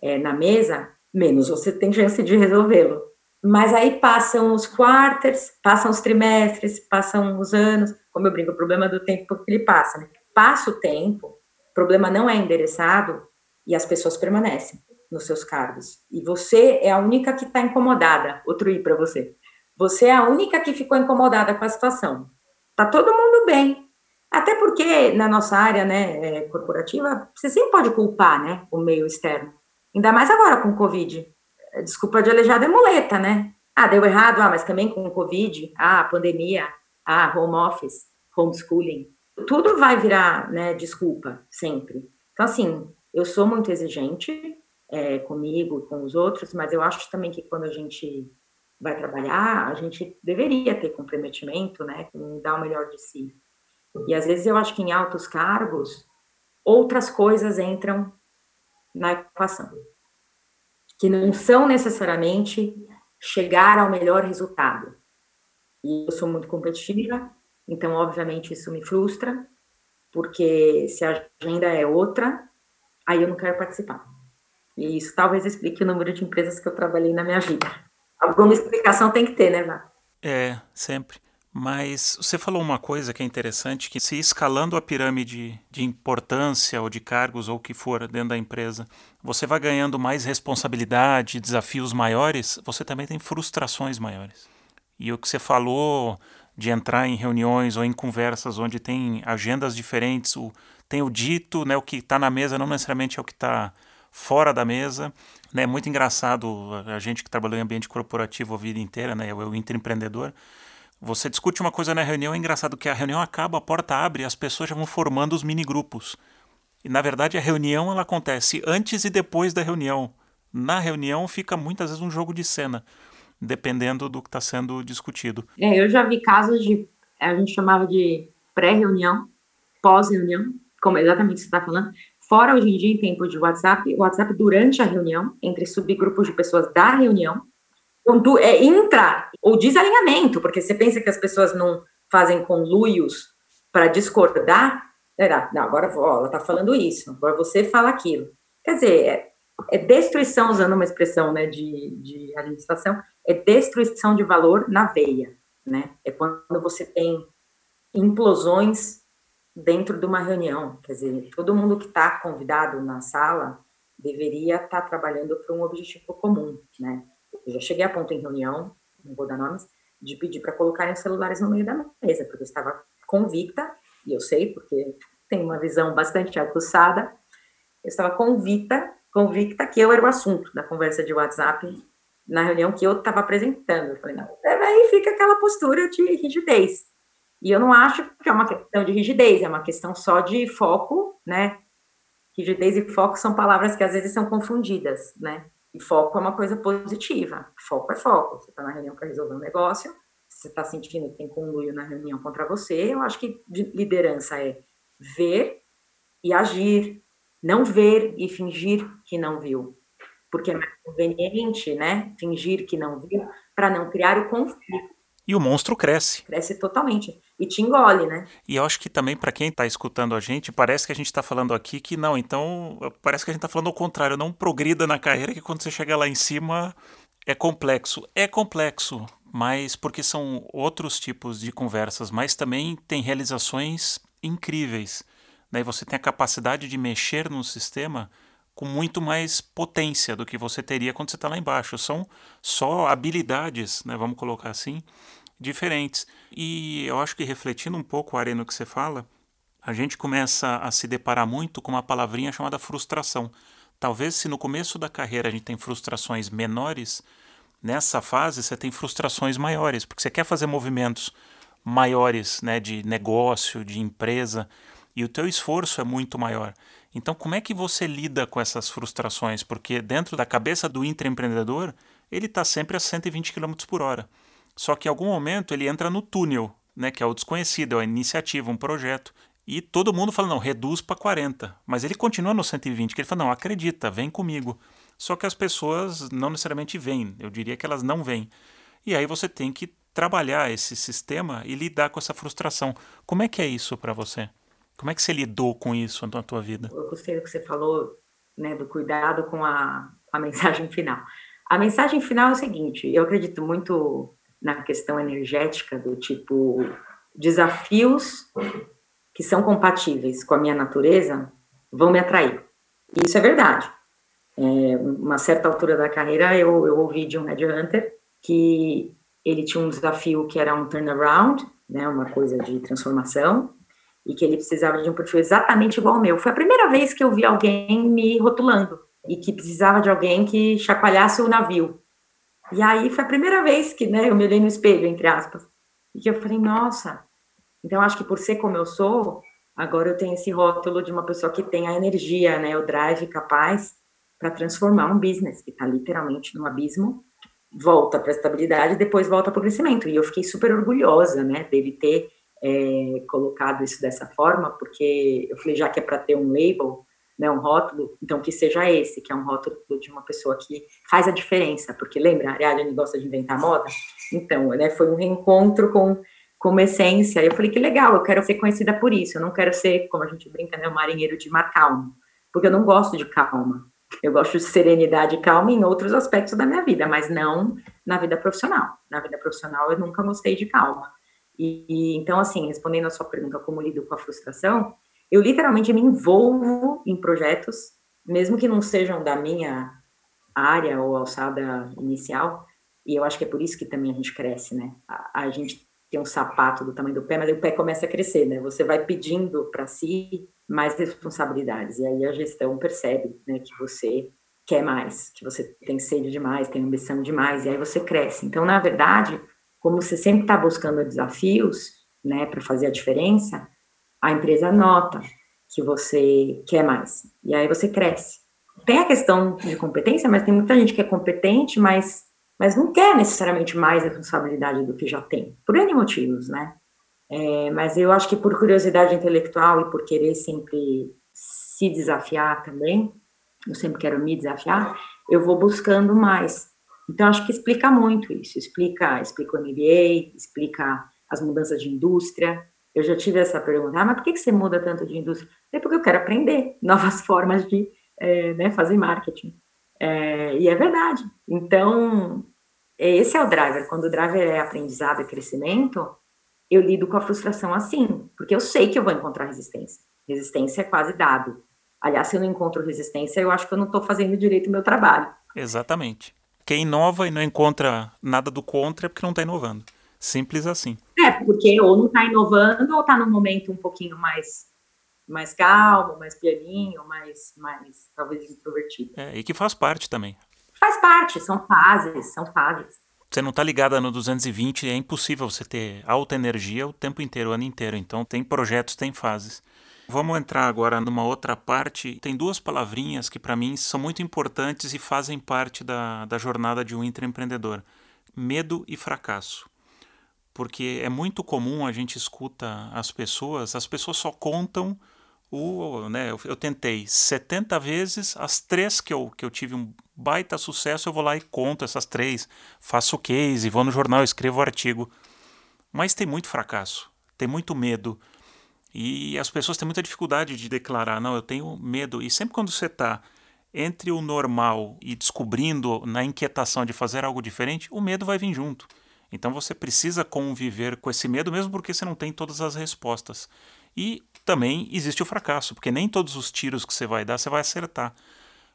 é, na mesa, menos você tem chance de resolvê-lo. Mas aí passam os quarters, passam os trimestres, passam os anos, como eu brinco, o problema do tempo que ele passa. Né? Passa o tempo, o problema não é endereçado e as pessoas permanecem nos seus cargos. E você é a única que está incomodada. Outro i para você. Você é a única que ficou incomodada com a situação. Tá todo mundo bem. Até porque na nossa área, né, é, corporativa, você sempre pode culpar, né, o meio externo. Ainda mais agora com o Covid desculpa de aleijado é muleta, né? Ah, deu errado, ah, mas também com o Covid, ah, pandemia, ah, home office, homeschooling. Tudo vai virar, né, desculpa, sempre. Então, assim, eu sou muito exigente é, comigo, com os outros, mas eu acho também que quando a gente vai trabalhar, a gente deveria ter comprometimento, né, com dar o melhor de si. E às vezes eu acho que em altos cargos, outras coisas entram na equação que não são necessariamente chegar ao melhor resultado. E eu sou muito competitiva, então, obviamente, isso me frustra, porque se a agenda é outra, aí eu não quero participar. E isso talvez explique o número de empresas que eu trabalhei na minha vida. Alguma explicação tem que ter, né, Vá? É, sempre. Mas você falou uma coisa que é interessante, que se escalando a pirâmide de importância ou de cargos ou o que for dentro da empresa, você vai ganhando mais responsabilidade, desafios maiores, você também tem frustrações maiores. E o que você falou de entrar em reuniões ou em conversas onde tem agendas diferentes, o, tem o dito, né, o que está na mesa não necessariamente é o que está fora da mesa. É né, muito engraçado a gente que trabalhou em ambiente corporativo a vida inteira, né, o intraempreendedor, você discute uma coisa na reunião, é engraçado que a reunião acaba, a porta abre as pessoas já vão formando os mini grupos. E na verdade a reunião ela acontece antes e depois da reunião. Na reunião fica muitas vezes um jogo de cena, dependendo do que está sendo discutido. É, eu já vi casos de a gente chamava de pré-reunião, pós-reunião, como exatamente você está falando. Fora hoje em dia em tempo de WhatsApp, WhatsApp durante a reunião, entre subgrupos de pessoas da reunião, então, é intra ou desalinhamento, porque você pensa que as pessoas não fazem conluios para discordar. Não, agora ó, ela está falando isso, agora você fala aquilo. Quer dizer, é, é destruição, usando uma expressão né, de, de administração, é destruição de valor na veia. Né? É quando você tem implosões dentro de uma reunião. Quer dizer, todo mundo que está convidado na sala deveria estar tá trabalhando para um objetivo comum, né? Eu já cheguei a ponto em reunião, não vou dar nomes, de pedir para colocarem os celulares no meio da mesa, porque eu estava convicta, e eu sei, porque tenho uma visão bastante aguçada, eu estava convicta, convicta que eu era o assunto da conversa de WhatsApp na reunião que eu estava apresentando. Eu falei, não, aí fica aquela postura de rigidez. E eu não acho que é uma questão de rigidez, é uma questão só de foco, né? Rigidez e foco são palavras que às vezes são confundidas, né? E foco é uma coisa positiva. Foco é foco. Você está na reunião para resolver um negócio, você está sentindo que tem conluio na reunião contra você. Eu acho que liderança é ver e agir, não ver e fingir que não viu, porque é mais conveniente, né, fingir que não viu, para não criar o conflito. E o monstro cresce. Cresce totalmente. E te engole, né? E eu acho que também, para quem está escutando a gente, parece que a gente está falando aqui que não. Então, parece que a gente está falando ao contrário. Não progrida na carreira, que quando você chega lá em cima é complexo. É complexo, mas porque são outros tipos de conversas, mas também tem realizações incríveis. Daí você tem a capacidade de mexer no sistema com muito mais potência do que você teria quando você está lá embaixo. São só habilidades, né, vamos colocar assim, diferentes. E eu acho que refletindo um pouco, Ari, no que você fala, a gente começa a se deparar muito com uma palavrinha chamada frustração. Talvez se no começo da carreira a gente tem frustrações menores, nessa fase você tem frustrações maiores, porque você quer fazer movimentos maiores né, de negócio, de empresa, e o teu esforço é muito maior. Então, como é que você lida com essas frustrações? Porque dentro da cabeça do intraempreendedor, ele está sempre a 120 km por hora. Só que em algum momento ele entra no túnel, né, que é o desconhecido, é a iniciativa, um projeto. E todo mundo fala, não, reduz para 40. Mas ele continua no 120, que ele fala, não, acredita, vem comigo. Só que as pessoas não necessariamente vêm, eu diria que elas não vêm. E aí você tem que trabalhar esse sistema e lidar com essa frustração. Como é que é isso para você? Como é que você lidou com isso na tua vida? Eu gostei do que você falou, né, do cuidado com a, a <laughs> mensagem final. A mensagem final é o seguinte: eu acredito muito na questão energética do tipo desafios que são compatíveis com a minha natureza vão me atrair. E isso é verdade. É, uma certa altura da carreira eu, eu ouvi de um headhunter que ele tinha um desafio que era um turnaround, né, uma coisa de transformação, e que ele precisava de um perfil exatamente igual ao meu. Foi a primeira vez que eu vi alguém me rotulando e que precisava de alguém que chacoalhasse o navio. E aí foi a primeira vez que né, eu me olhei no espelho, entre aspas, e eu falei, nossa, então acho que por ser como eu sou, agora eu tenho esse rótulo de uma pessoa que tem a energia, né, o drive capaz para transformar um business que está literalmente no abismo, volta para a estabilidade depois volta para o crescimento. E eu fiquei super orgulhosa, né, dele ter é, colocado isso dessa forma, porque eu falei, já que é para ter um label, né, um rótulo, então que seja esse, que é um rótulo de uma pessoa que faz a diferença, porque lembra, a Ariadne gosta de inventar moda? Então, né, foi um reencontro com, com uma essência, eu falei, que legal, eu quero ser conhecida por isso, eu não quero ser, como a gente brinca, né, um marinheiro de mar calmo, porque eu não gosto de calma, eu gosto de serenidade e calma em outros aspectos da minha vida, mas não na vida profissional. Na vida profissional eu nunca gostei de calma. E, então, assim, respondendo a sua pergunta, como lido com a frustração, eu literalmente me envolvo em projetos, mesmo que não sejam da minha área ou alçada inicial, e eu acho que é por isso que também a gente cresce, né? A, a gente tem um sapato do tamanho do pé, mas o pé começa a crescer, né? Você vai pedindo para si mais responsabilidades, e aí a gestão percebe, né, que você quer mais, que você tem sede demais, tem ambição demais, e aí você cresce. Então, na verdade, como você sempre está buscando desafios, né, para fazer a diferença, a empresa nota que você quer mais. E aí você cresce. Tem a questão de competência, mas tem muita gente que é competente, mas, mas não quer necessariamente mais responsabilidade do que já tem, por N motivos, né? É, mas eu acho que por curiosidade intelectual e por querer sempre se desafiar também, eu sempre quero me desafiar, eu vou buscando mais. Então, acho que explica muito isso. Explica, explica o MBA, explica as mudanças de indústria. Eu já tive essa pergunta, ah, mas por que você muda tanto de indústria? É porque eu quero aprender novas <laughs> formas de é, né, fazer marketing. É, e é verdade. Então, esse é o driver. Quando o driver é aprendizado e crescimento, eu lido com a frustração assim, porque eu sei que eu vou encontrar resistência. Resistência é quase dado. Aliás, se eu não encontro resistência, eu acho que eu não estou fazendo direito o meu trabalho. Exatamente. Quem inova e não encontra nada do contra é porque não está inovando. Simples assim. É, porque ou não está inovando ou está num momento um pouquinho mais mais calmo, mais pianinho, mais, mais talvez introvertido. É, e que faz parte também. Faz parte, são fases, são fases. Você não está ligada no 220, é impossível você ter alta energia o tempo inteiro, o ano inteiro. Então tem projetos, tem fases. Vamos entrar agora numa outra parte. Tem duas palavrinhas que para mim são muito importantes e fazem parte da, da jornada de um intraempreendedor: medo e fracasso. Porque é muito comum a gente escuta as pessoas, as pessoas só contam o, né, eu, eu, tentei 70 vezes, as três que eu, que eu tive um baita sucesso, eu vou lá e conto essas três, faço case, vou no jornal, escrevo artigo. Mas tem muito fracasso, tem muito medo. E as pessoas têm muita dificuldade de declarar, não, eu tenho medo. E sempre quando você está entre o normal e descobrindo na inquietação de fazer algo diferente, o medo vai vir junto. Então você precisa conviver com esse medo, mesmo porque você não tem todas as respostas. E também existe o fracasso, porque nem todos os tiros que você vai dar você vai acertar.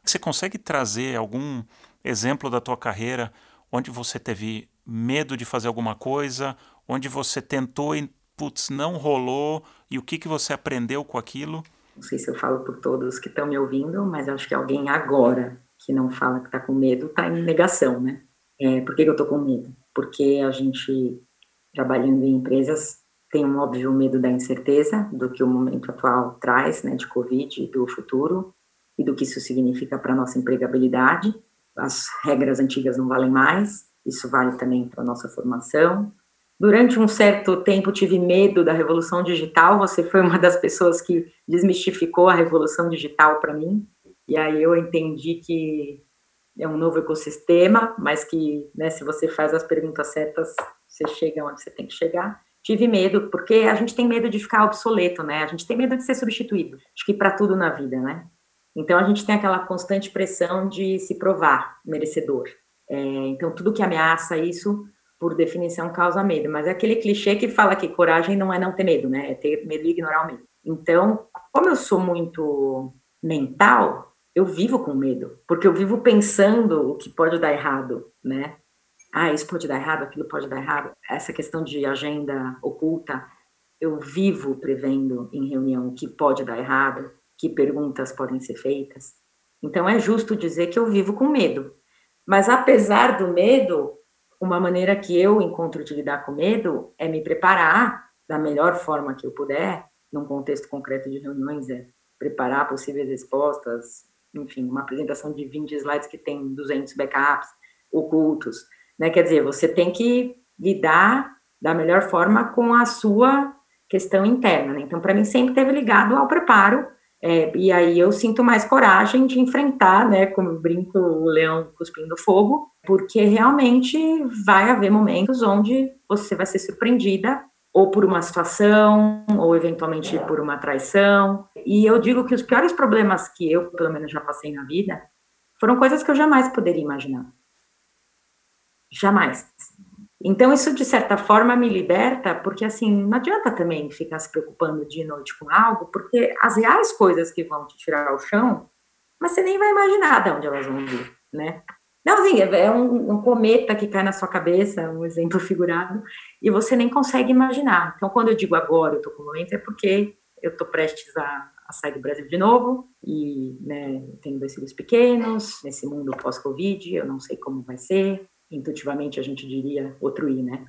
Você consegue trazer algum exemplo da tua carreira onde você teve medo de fazer alguma coisa, onde você tentou e putz, não rolou, e o que, que você aprendeu com aquilo? Não sei se eu falo por todos que estão me ouvindo, mas acho que alguém agora que não fala que está com medo está em negação, né? É, por que, que eu estou com medo? Porque a gente, trabalhando em empresas, tem um óbvio medo da incerteza, do que o momento atual traz, né, de Covid e do futuro, e do que isso significa para a nossa empregabilidade. As regras antigas não valem mais, isso vale também para a nossa formação, Durante um certo tempo tive medo da revolução digital. Você foi uma das pessoas que desmistificou a revolução digital para mim. E aí eu entendi que é um novo ecossistema, mas que né, se você faz as perguntas certas, você chega onde você tem que chegar. Tive medo, porque a gente tem medo de ficar obsoleto, né? A gente tem medo de ser substituído. Acho que para tudo na vida, né? Então a gente tem aquela constante pressão de se provar merecedor. É, então tudo que ameaça isso por definição, causa medo. Mas é aquele clichê que fala que coragem não é não ter medo, né? É ter medo e ignorar o medo. Então, como eu sou muito mental, eu vivo com medo, porque eu vivo pensando o que pode dar errado, né? Ah, isso pode dar errado, aquilo pode dar errado. Essa questão de agenda oculta, eu vivo prevendo em reunião o que pode dar errado, que perguntas podem ser feitas. Então é justo dizer que eu vivo com medo. Mas apesar do medo, uma maneira que eu encontro de lidar com medo é me preparar da melhor forma que eu puder, num contexto concreto de reuniões, é preparar possíveis respostas, enfim, uma apresentação de 20 slides que tem 200 backups ocultos, né? Quer dizer, você tem que lidar da melhor forma com a sua questão interna, né? Então, para mim, sempre teve ligado ao preparo é, e aí eu sinto mais coragem de enfrentar, né, como brinco, o leão cuspindo fogo, porque realmente vai haver momentos onde você vai ser surpreendida ou por uma situação, ou eventualmente por uma traição. E eu digo que os piores problemas que eu, pelo menos, já passei na vida, foram coisas que eu jamais poderia imaginar. Jamais. Então, isso, de certa forma, me liberta, porque, assim, não adianta também ficar se preocupando dia e noite com algo, porque as reais coisas que vão te tirar ao chão, mas você nem vai imaginar de onde elas vão vir, né? Não, assim, é um, um, cometa que cai na sua cabeça, um exemplo figurado, e você nem consegue imaginar. Então, quando eu digo agora, eu tô com momento, é porque eu tô prestes a, a sair do Brasil de novo, e, né, tenho dois filhos pequenos, nesse mundo pós-Covid, eu não sei como vai ser, intuitivamente a gente diria outro I, né?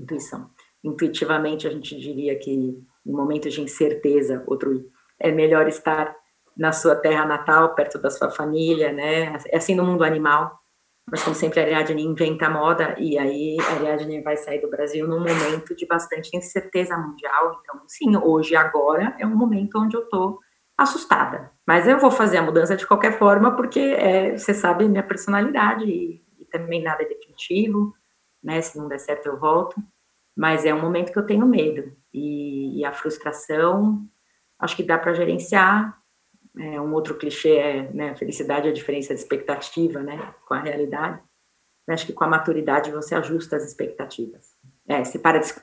Intuição. Intuitivamente a gente diria que em momentos de incerteza, outro I, é melhor estar na sua terra natal, perto da sua família, né? É assim no mundo animal. Mas como sempre a Ariadne inventa moda e aí a Ariadne vai sair do Brasil num momento de bastante incerteza mundial. Então, sim, hoje agora é um momento onde eu tô assustada. Mas eu vou fazer a mudança de qualquer forma porque é, você sabe minha personalidade e também nada é definitivo, né? Se não der certo, eu volto. Mas é um momento que eu tenho medo. E, e a frustração, acho que dá para gerenciar. É, um outro clichê é, né, felicidade é a diferença de expectativa, né, com a realidade. Eu acho que com a maturidade você ajusta as expectativas. É, você para de se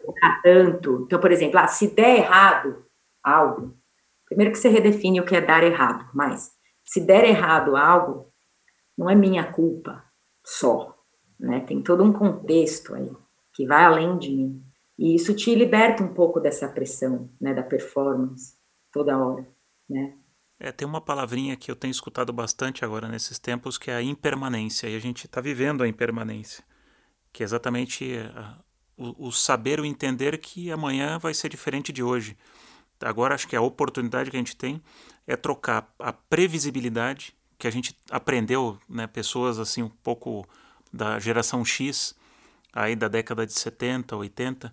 tanto. Então, por exemplo, ah, se der errado algo, primeiro que você redefine o que é dar errado, mas se der errado algo, não é minha culpa, só, né? Tem todo um contexto aí que vai além de mim. E isso te liberta um pouco dessa pressão, né, da performance toda hora, né? É, tem uma palavrinha que eu tenho escutado bastante agora nesses tempos que é a impermanência, e a gente está vivendo a impermanência, que é exatamente a, o, o, saber, o entender que amanhã vai ser diferente de hoje. Agora acho que a oportunidade que a gente tem é trocar a previsibilidade que a gente aprendeu, né, pessoas assim um pouco da geração X, aí da década de 70, 80,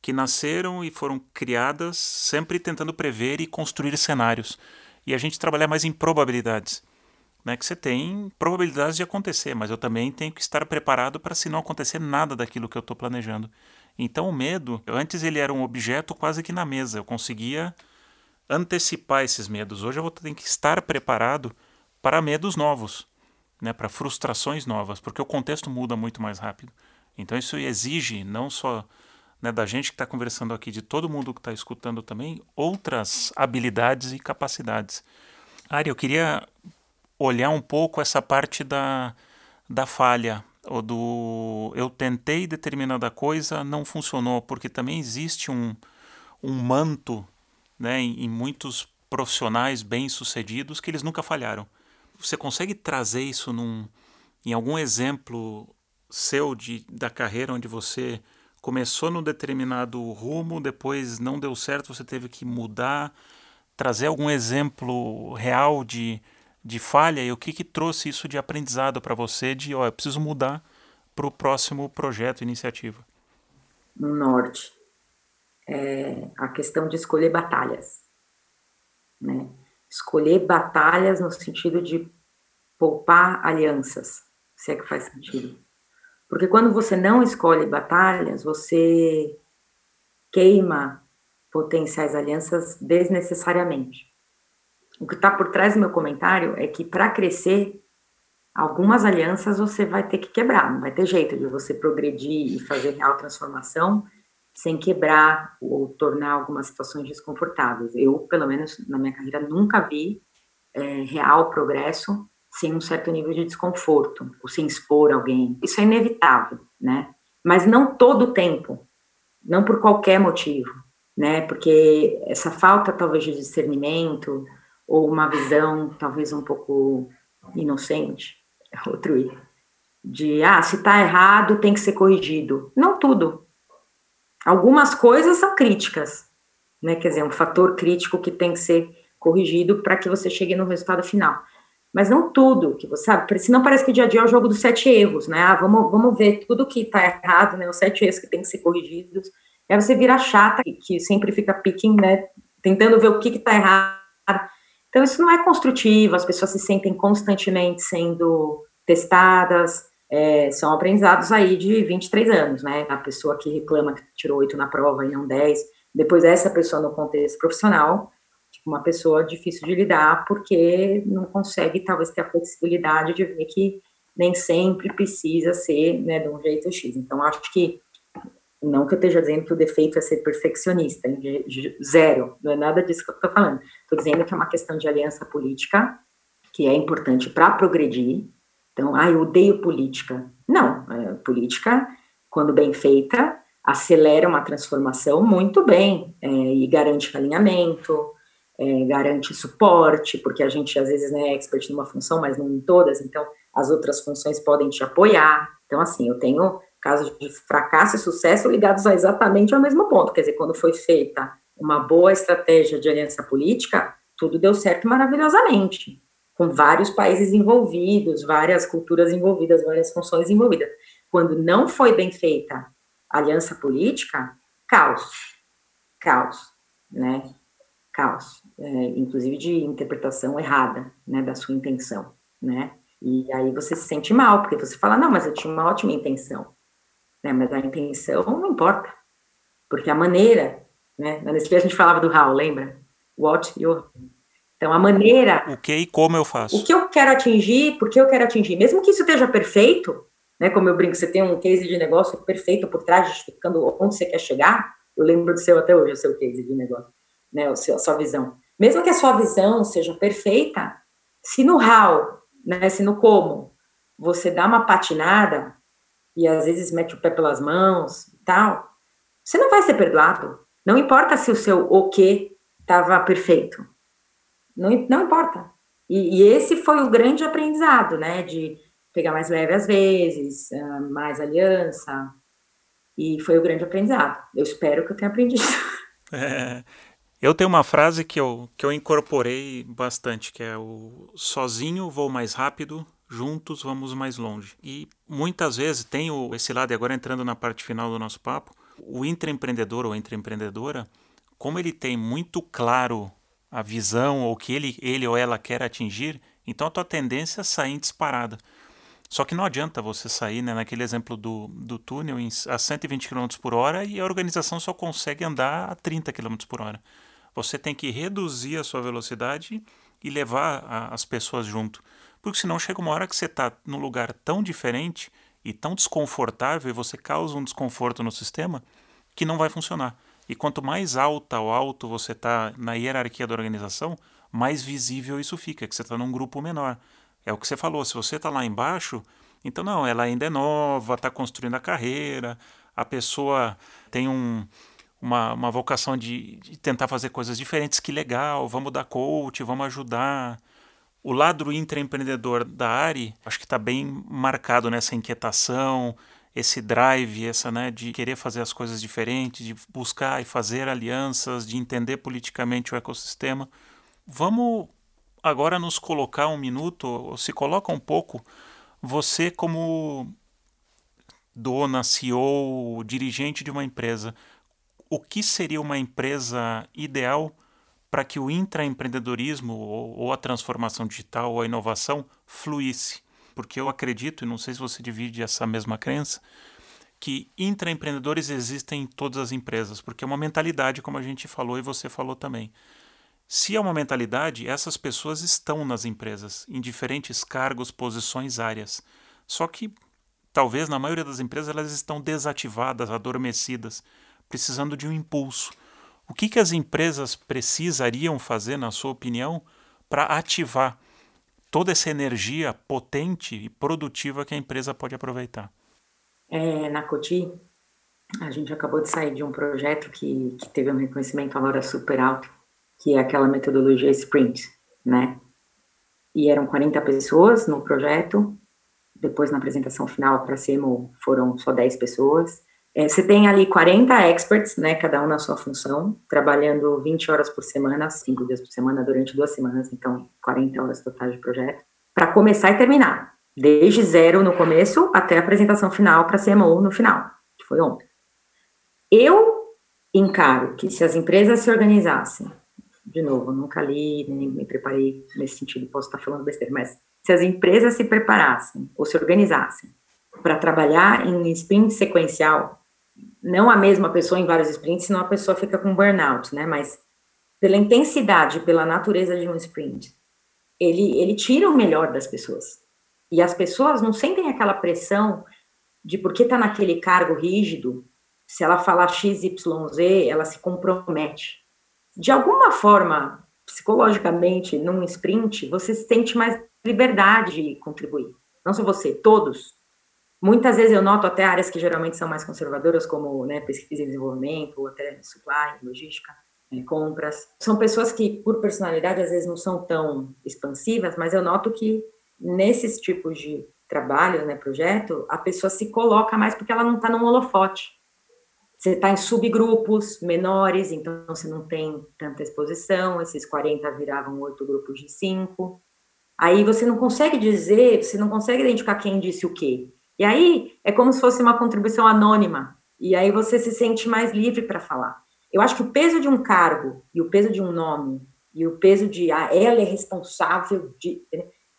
que nasceram e foram criadas sempre tentando prever e construir cenários. E a gente trabalhar mais em probabilidades. Né, que você tem probabilidades de acontecer, mas eu também tenho que estar preparado para se não acontecer nada daquilo que eu estou planejando. Então o medo, antes ele era um objeto quase que na mesa, eu conseguia antecipar esses medos. Hoje eu vou ter que estar preparado para medos novos, né, para frustrações novas, porque o contexto muda muito mais rápido. Então isso exige não só né, da gente que está conversando aqui, de todo mundo que está escutando também, outras habilidades e capacidades. Ari, eu queria olhar um pouco essa parte da, da falha, ou do eu tentei determinada coisa, não funcionou, porque também existe um, um manto né, em, em muitos profissionais bem-sucedidos que eles nunca falharam. Você consegue trazer isso num, em algum exemplo seu de, da carreira onde você começou num determinado rumo, depois não deu certo, você teve que mudar, trazer algum exemplo real de, de falha e o que, que trouxe isso de aprendizado para você de, ó, eu preciso mudar para o próximo projeto, iniciativa? No norte, é a questão de escolher batalhas, né? Escolher batalhas no sentido de poupar alianças, se é que faz sentido. Porque quando você não escolhe batalhas, você queima potenciais alianças desnecessariamente. O que está por trás do meu comentário é que para crescer, algumas alianças você vai ter que quebrar, não vai ter jeito de você progredir e fazer real transformação sem quebrar ou tornar algumas situações desconfortáveis. Eu, pelo menos na minha carreira, nunca vi é, real progresso sem um certo nível de desconforto, ou sem expor alguém. Isso é inevitável, né? Mas não todo o tempo, não por qualquer motivo, né? Porque essa falta, talvez, de discernimento, ou uma visão, talvez, um pouco inocente, é outro de, ah, se tá errado, tem que ser corrigido. Não tudo. Algumas coisas são críticas, né? Quer dizer, um fator crítico que tem que ser corrigido para que você chegue no resultado final mas não tudo que você sabe, senão parece que o dia a dia é o jogo dos sete erros, né? Ah, vamos, vamos ver tudo que está errado, né? Os sete erros que tem que ser corrigidos. Aí você vira chata, que sempre fica picking, né? Tentando ver o que está errado. Então, isso não é construtivo, as pessoas se sentem constantemente sendo testadas, é, são aprendizados aí de 23 anos, né? A pessoa que reclama que tirou oito na prova e não 10, depois essa pessoa no contexto profissional uma pessoa difícil de lidar, porque não consegue, talvez, ter a flexibilidade de ver que nem sempre precisa ser né, de um jeito X. Então, acho que, não que eu esteja dizendo que o defeito é ser perfeccionista, zero, não é nada disso que eu estou falando. Estou dizendo que é uma questão de aliança política, que é importante para progredir. Então, ah, eu odeio política. Não, é, política, quando bem feita, acelera uma transformação muito bem é, e garante alinhamento, é, garante suporte, porque a gente às vezes né, é expert numa função, mas não em todas, então as outras funções podem te apoiar. Então, assim, eu tenho casos de fracasso e sucesso ligados a exatamente ao mesmo ponto. Quer dizer, quando foi feita uma boa estratégia de aliança política, tudo deu certo maravilhosamente, com vários países envolvidos, várias culturas envolvidas, várias funções envolvidas. Quando não foi bem feita a aliança política, caos, caos, né? Caos, é, inclusive de interpretação errada, né, da sua intenção, né? E aí você se sente mal, porque você fala, não, mas eu tinha uma ótima intenção, né? Mas a intenção não importa, porque a maneira, né? Na Nestlé a gente falava do how, lembra? What you... Então, a maneira... O que e como eu faço. O que eu quero atingir, por que eu quero atingir, mesmo que isso esteja perfeito, né? Como eu brinco, você tem um case de negócio perfeito por trás, justificando onde você quer chegar, eu lembro do seu até hoje, o seu case de negócio né, a sua visão. Mesmo que a sua visão seja perfeita, se no how, né, se no como, você dá uma patinada e às vezes mete o pé pelas mãos e tal, você não vai ser perdoado. Não importa se o seu o que estava perfeito. Não, não importa. E, e, esse foi o grande aprendizado, né? De pegar mais leve às vezes, ah, mais aliança. E foi o grande aprendizado. Eu espero que eu tenha aprendido. <laughs> É, eu tenho uma frase que eu, que eu incorporei bastante, que é o sozinho vou mais rápido, juntos vamos mais longe. E muitas vezes tem esse lado, e agora entrando na parte final do nosso papo, o intraempreendedor ou intraempreendedora, como ele tem muito claro a visão ou que ele, ele ou ela quer atingir, então a tua tendência é sair disparada. Só que não adianta você sair, né, naquele exemplo do, do túnel, a 120 km por hora e a organização só consegue andar a 30 km por hora. Você tem que reduzir a sua velocidade e levar a, as pessoas junto. Porque senão chega uma hora que você está num lugar tão diferente e tão desconfortável e você causa um desconforto no sistema que não vai funcionar. E quanto mais alta ou alto você está na hierarquia da organização, mais visível isso fica, que você está num grupo menor. É o que você falou, se você está lá embaixo, então não, ela ainda é nova, está construindo a carreira, a pessoa tem um, uma, uma vocação de, de, tentar fazer coisas diferentes, que legal, vamos dar coach, vamos ajudar. O lado intraempreendedor da Ari, acho que está bem marcado nessa inquietação, esse drive, essa né, de querer fazer as coisas diferentes, de buscar e fazer alianças, de entender politicamente o ecossistema. Vamos agora nos colocar um minuto, ou se coloca um pouco, você como dona, CEO, dirigente de uma empresa, o que seria uma empresa ideal para que o intraempreendedorismo ou, ou a transformação digital ou a inovação fluísse? Porque eu acredito, e não sei se você divide essa mesma crença, que intraempreendedores existem em todas as empresas, porque é uma mentalidade, como a gente falou e você falou também. Se é uma mentalidade, essas pessoas estão nas empresas, em diferentes cargos, posições, áreas. Só que, talvez na maioria das empresas, elas estão desativadas, adormecidas, precisando de um impulso. O que, que as empresas precisariam fazer, na sua opinião, para ativar toda essa energia potente e produtiva que a empresa pode aproveitar? É, na Coti, a gente acabou de sair de um projeto que, que teve um reconhecimento agora super alto que é aquela metodologia sprint, né? E eram 40 pessoas no projeto, depois na apresentação final para CMO foram só 10 pessoas. É, você tem ali 40 experts, né, cada um na sua função, trabalhando 20 horas por semana, 5 dias por semana, durante duas semanas, então 40 horas totais de projeto, para começar e terminar, desde zero no começo até a apresentação final para CMO no final, que foi ontem. Eu encaro que se as empresas se organizassem de novo, nunca li, nem me preparei nesse sentido, posso estar falando besteira, mas se as empresas se preparassem ou se organizassem para trabalhar em sprint sequencial, não a mesma pessoa em vários sprints, senão a pessoa fica com burnout, né? Mas pela intensidade, pela natureza de um sprint, ele, ele tira o melhor das pessoas. E as pessoas não sentem aquela pressão de porque está naquele cargo rígido, se ela falar XYZ, ela se compromete de alguma forma, psicologicamente, num sprint, você sente mais liberdade de contribuir. Não só você, todos. Muitas vezes eu noto até áreas que geralmente são mais conservadoras, como né, pesquisa e desenvolvimento, ou até supply, logística, né, compras. São pessoas que, por personalidade, às vezes não são tão expansivas, mas eu noto que nesses tipos de trabalho, né, projeto, a pessoa se coloca mais porque ela não está num holofote. Você está em subgrupos menores, então você não tem tanta exposição, esses 40 viravam oito grupos de cinco. Aí você não consegue dizer, você não consegue identificar quem disse o quê. E aí é como se fosse uma contribuição anônima. E aí você se sente mais livre para falar. Eu acho que o peso de um cargo e o peso de um nome e o peso de ah, ela é responsável de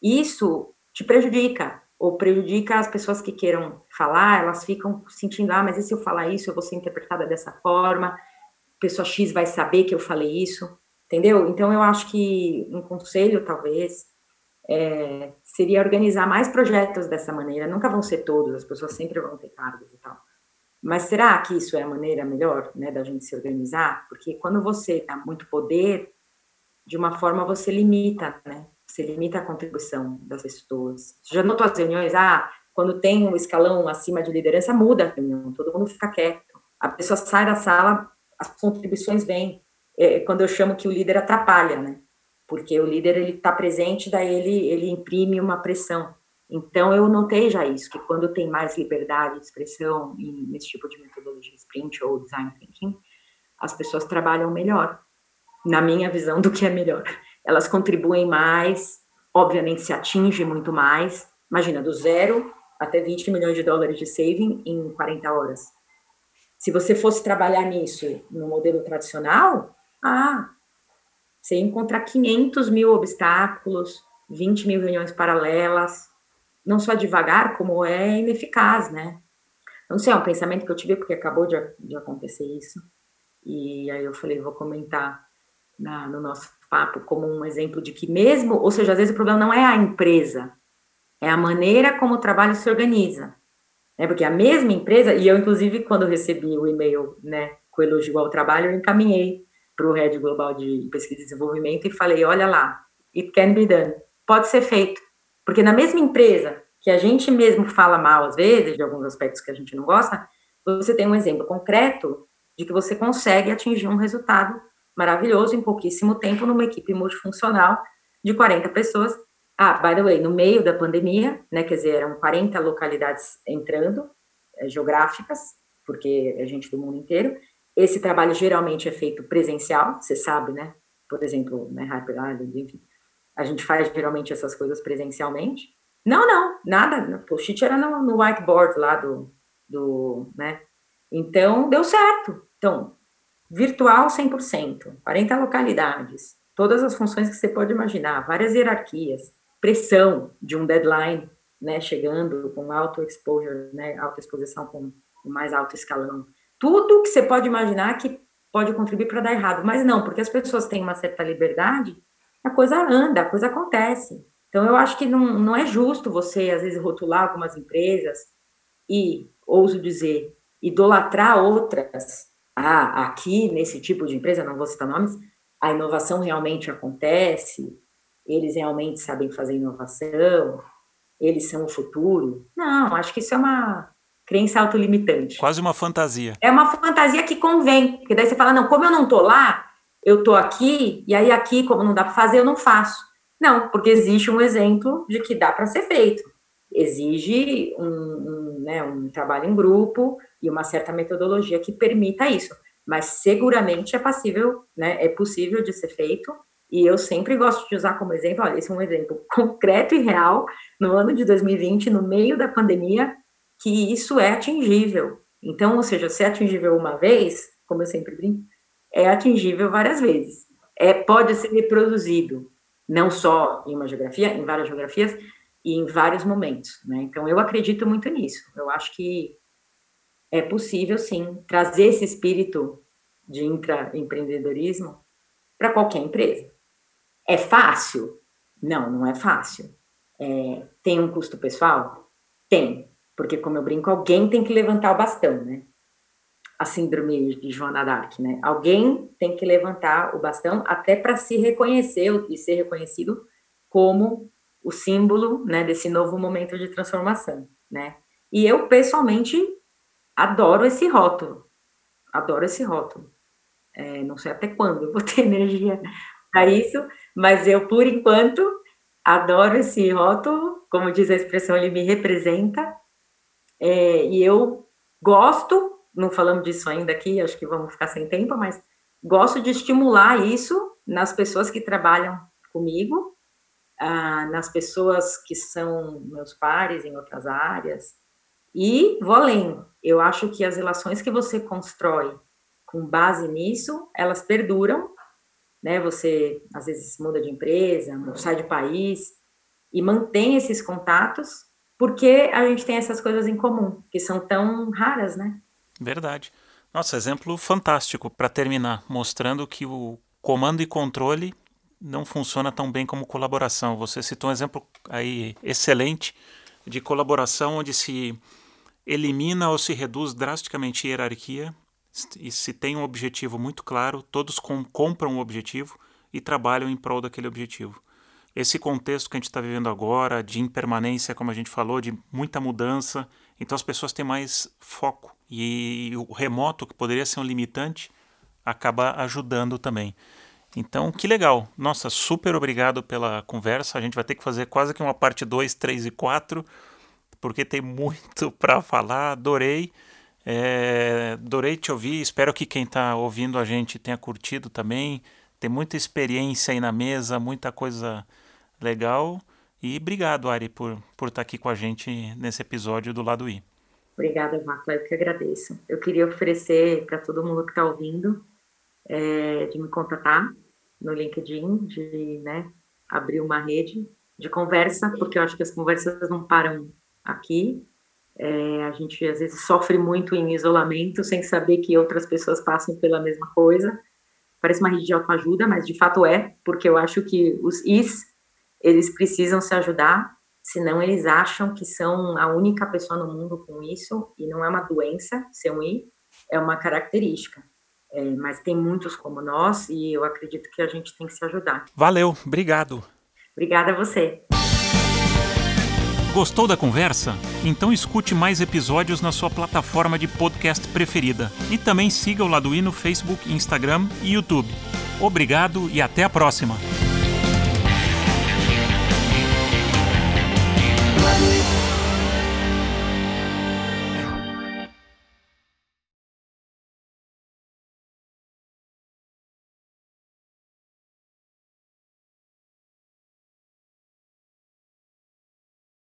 isso te prejudica ou prejudica as pessoas que queiram falar, elas ficam sentindo, ah, mas e se eu falar isso, eu vou ser interpretada dessa forma, pessoa X vai saber que eu falei isso, entendeu? Então, eu acho que um conselho, talvez, é, seria organizar mais projetos dessa maneira, nunca vão ser todos, as pessoas sempre vão ter cargos e tal, mas será que isso é a maneira melhor, né, da gente se organizar? Porque quando você dá muito poder, de uma forma você limita, né, você limita a contribuição das pessoas. Já notou as reuniões? Ah, quando tem um escalão acima de liderança, muda a reunião, todo mundo fica quieto. A pessoa sai da sala, as contribuições vêm. É quando eu chamo que o líder atrapalha, né? Porque o líder ele está presente, daí ele ele imprime uma pressão. Então eu notei já isso que quando tem mais liberdade de expressão nesse tipo de metodologia sprint ou design thinking, as pessoas trabalham melhor, na minha visão do que é melhor elas contribuem mais, obviamente se atinge muito mais. Imagina, do zero até 20 milhões de dólares de saving em 40 horas. Se você fosse trabalhar nisso no modelo tradicional, ah, você ia encontrar 500 mil obstáculos, 20 mil reuniões paralelas, não só devagar, como é ineficaz, né? Não sei, é um pensamento que eu tive porque acabou de, de acontecer isso. E aí eu falei, vou comentar na, no nosso papo como um exemplo de que mesmo, ou seja, às vezes o problema não é a empresa, é a maneira como o trabalho se organiza. É porque a mesma empresa, e eu inclusive quando recebi o e-mail, né, com elogio ao trabalho, eu encaminhei para o Head Global de Pesquisa e Desenvolvimento e falei, olha lá, it can be done, pode ser feito. Porque na mesma empresa que a gente mesmo fala mal às vezes, de alguns aspectos que a gente não gosta, você tem um exemplo concreto de que você consegue atingir um resultado maravilhoso em pouquíssimo tempo numa equipe multifuncional de 40 pessoas. Ah, by the way, no meio da pandemia, né, quer dizer, eram 40 localidades entrando, é, geográficas, porque é gente do mundo inteiro. Esse trabalho geralmente é feito presencial, você sabe, né? Por exemplo, né, Hyper Island, enfim. A gente faz geralmente essas coisas presencialmente. Não, não, nada. Post-it era no, no, whiteboard lá do, do, né? Então, deu certo. Então, virtual 100%, 40 localidades, todas as funções que você pode imaginar, várias hierarquias, pressão de um deadline, né, chegando com alto exposure, né, alta exposição com o mais alto escalão. Tudo que você pode imaginar que pode contribuir para dar errado, mas não, porque as pessoas têm uma certa liberdade, a coisa anda, a coisa acontece. Então, eu acho que não, não é justo você, às vezes, rotular algumas empresas e, ouso dizer, idolatrar outras ah, aqui nesse tipo de empresa, não vou citar nomes, a inovação realmente acontece, eles realmente sabem fazer inovação, eles são o futuro. Não, acho que isso é uma crença autolimitante. Quase uma fantasia. É uma fantasia que convém, porque daí você fala, não, como eu não tô lá, eu tô aqui, e aí aqui, como não dá para fazer, eu não faço. Não, porque existe um exemplo de que dá para ser feito. Exige um, um, né, um trabalho em grupo, e uma certa metodologia que permita isso. Mas seguramente é passível, né, é possível de ser feito. E eu sempre gosto de usar como exemplo, olha, esse é um exemplo concreto e real no ano de 2020, no meio da pandemia, que isso é atingível. Então, ou seja, se é atingível uma vez, como eu sempre brinco, é atingível várias vezes. É, pode ser reproduzido, não só em uma geografia, em várias geografias e em vários momentos. Né? Então, eu acredito muito nisso. Eu acho que é possível, sim, trazer esse espírito de intraempreendedorismo para qualquer empresa. É fácil? Não, não é fácil. É, tem um custo pessoal? Tem, porque, como eu brinco, alguém tem que levantar o bastão, né? A síndrome de Joana d'Arc, né? Alguém tem que levantar o bastão até para se reconhecer e ser reconhecido como o símbolo né, desse novo momento de transformação, né? E eu, pessoalmente, adoro esse rótulo. Adoro esse rótulo. É, não sei até quando eu vou ter <laughs> energia para isso, mas eu, por enquanto, adoro esse rótulo. Como diz a expressão, ele me representa. É, e eu gosto, não falamos disso ainda aqui, acho que vamos ficar sem tempo, mas gosto de estimular isso nas pessoas que trabalham comigo, ah, nas pessoas que são meus pares em outras áreas, e vou além, eu acho que as relações que você constrói com base nisso, elas perduram, né? Você às vezes muda de empresa, sai de país e mantém esses contatos, porque a gente tem essas coisas em comum, que são tão raras, né? Verdade. Nossa, exemplo fantástico para terminar, mostrando que o comando e controle não funciona tão bem como colaboração. Você citou um exemplo aí excelente de colaboração onde se elimina ou se reduz drasticamente a hierarquia e se tem um objetivo muito claro, todos com, compram o objetivo e trabalham em prol daquele objetivo. Esse contexto que a gente está vivendo agora, de impermanência, como a gente falou, de muita mudança, então as pessoas têm mais foco. E o remoto, que poderia ser um limitante, acaba ajudando também. Então, que legal. Nossa, super obrigado pela conversa. A gente vai ter que fazer quase que uma parte 2, 3 e 4 porque tem muito <laughs> para falar. Adorei. É, adorei te ouvir. Espero que quem está ouvindo a gente tenha curtido também. Tem muita experiência aí na mesa, muita coisa legal. E obrigado, Ari, por, por estar tá aqui com a gente nesse episódio do Lado I. Obrigada, Vacla, eu que agradeço. Eu queria oferecer para todo mundo que está ouvindo é, de me contatar no LinkedIn, de né, abrir uma rede de conversa, porque eu acho que as conversas não param aqui. É, a gente às vezes sofre muito em isolamento, sem saber que outras pessoas passam pela mesma coisa. Parece uma rede de autoajuda, mas de fato é, porque eu acho que os Is, eles precisam se ajudar, senão eles acham que são a única pessoa no mundo com isso, e não é uma doença ser um I, é uma característica. É, mas tem muitos como nós, e eu acredito que a gente tem que se ajudar. Valeu, obrigado. Obrigada a você. Gostou da conversa? Então escute mais episódios na sua plataforma de podcast preferida. E também siga o Laduí no Facebook, Instagram e YouTube. Obrigado e até a próxima!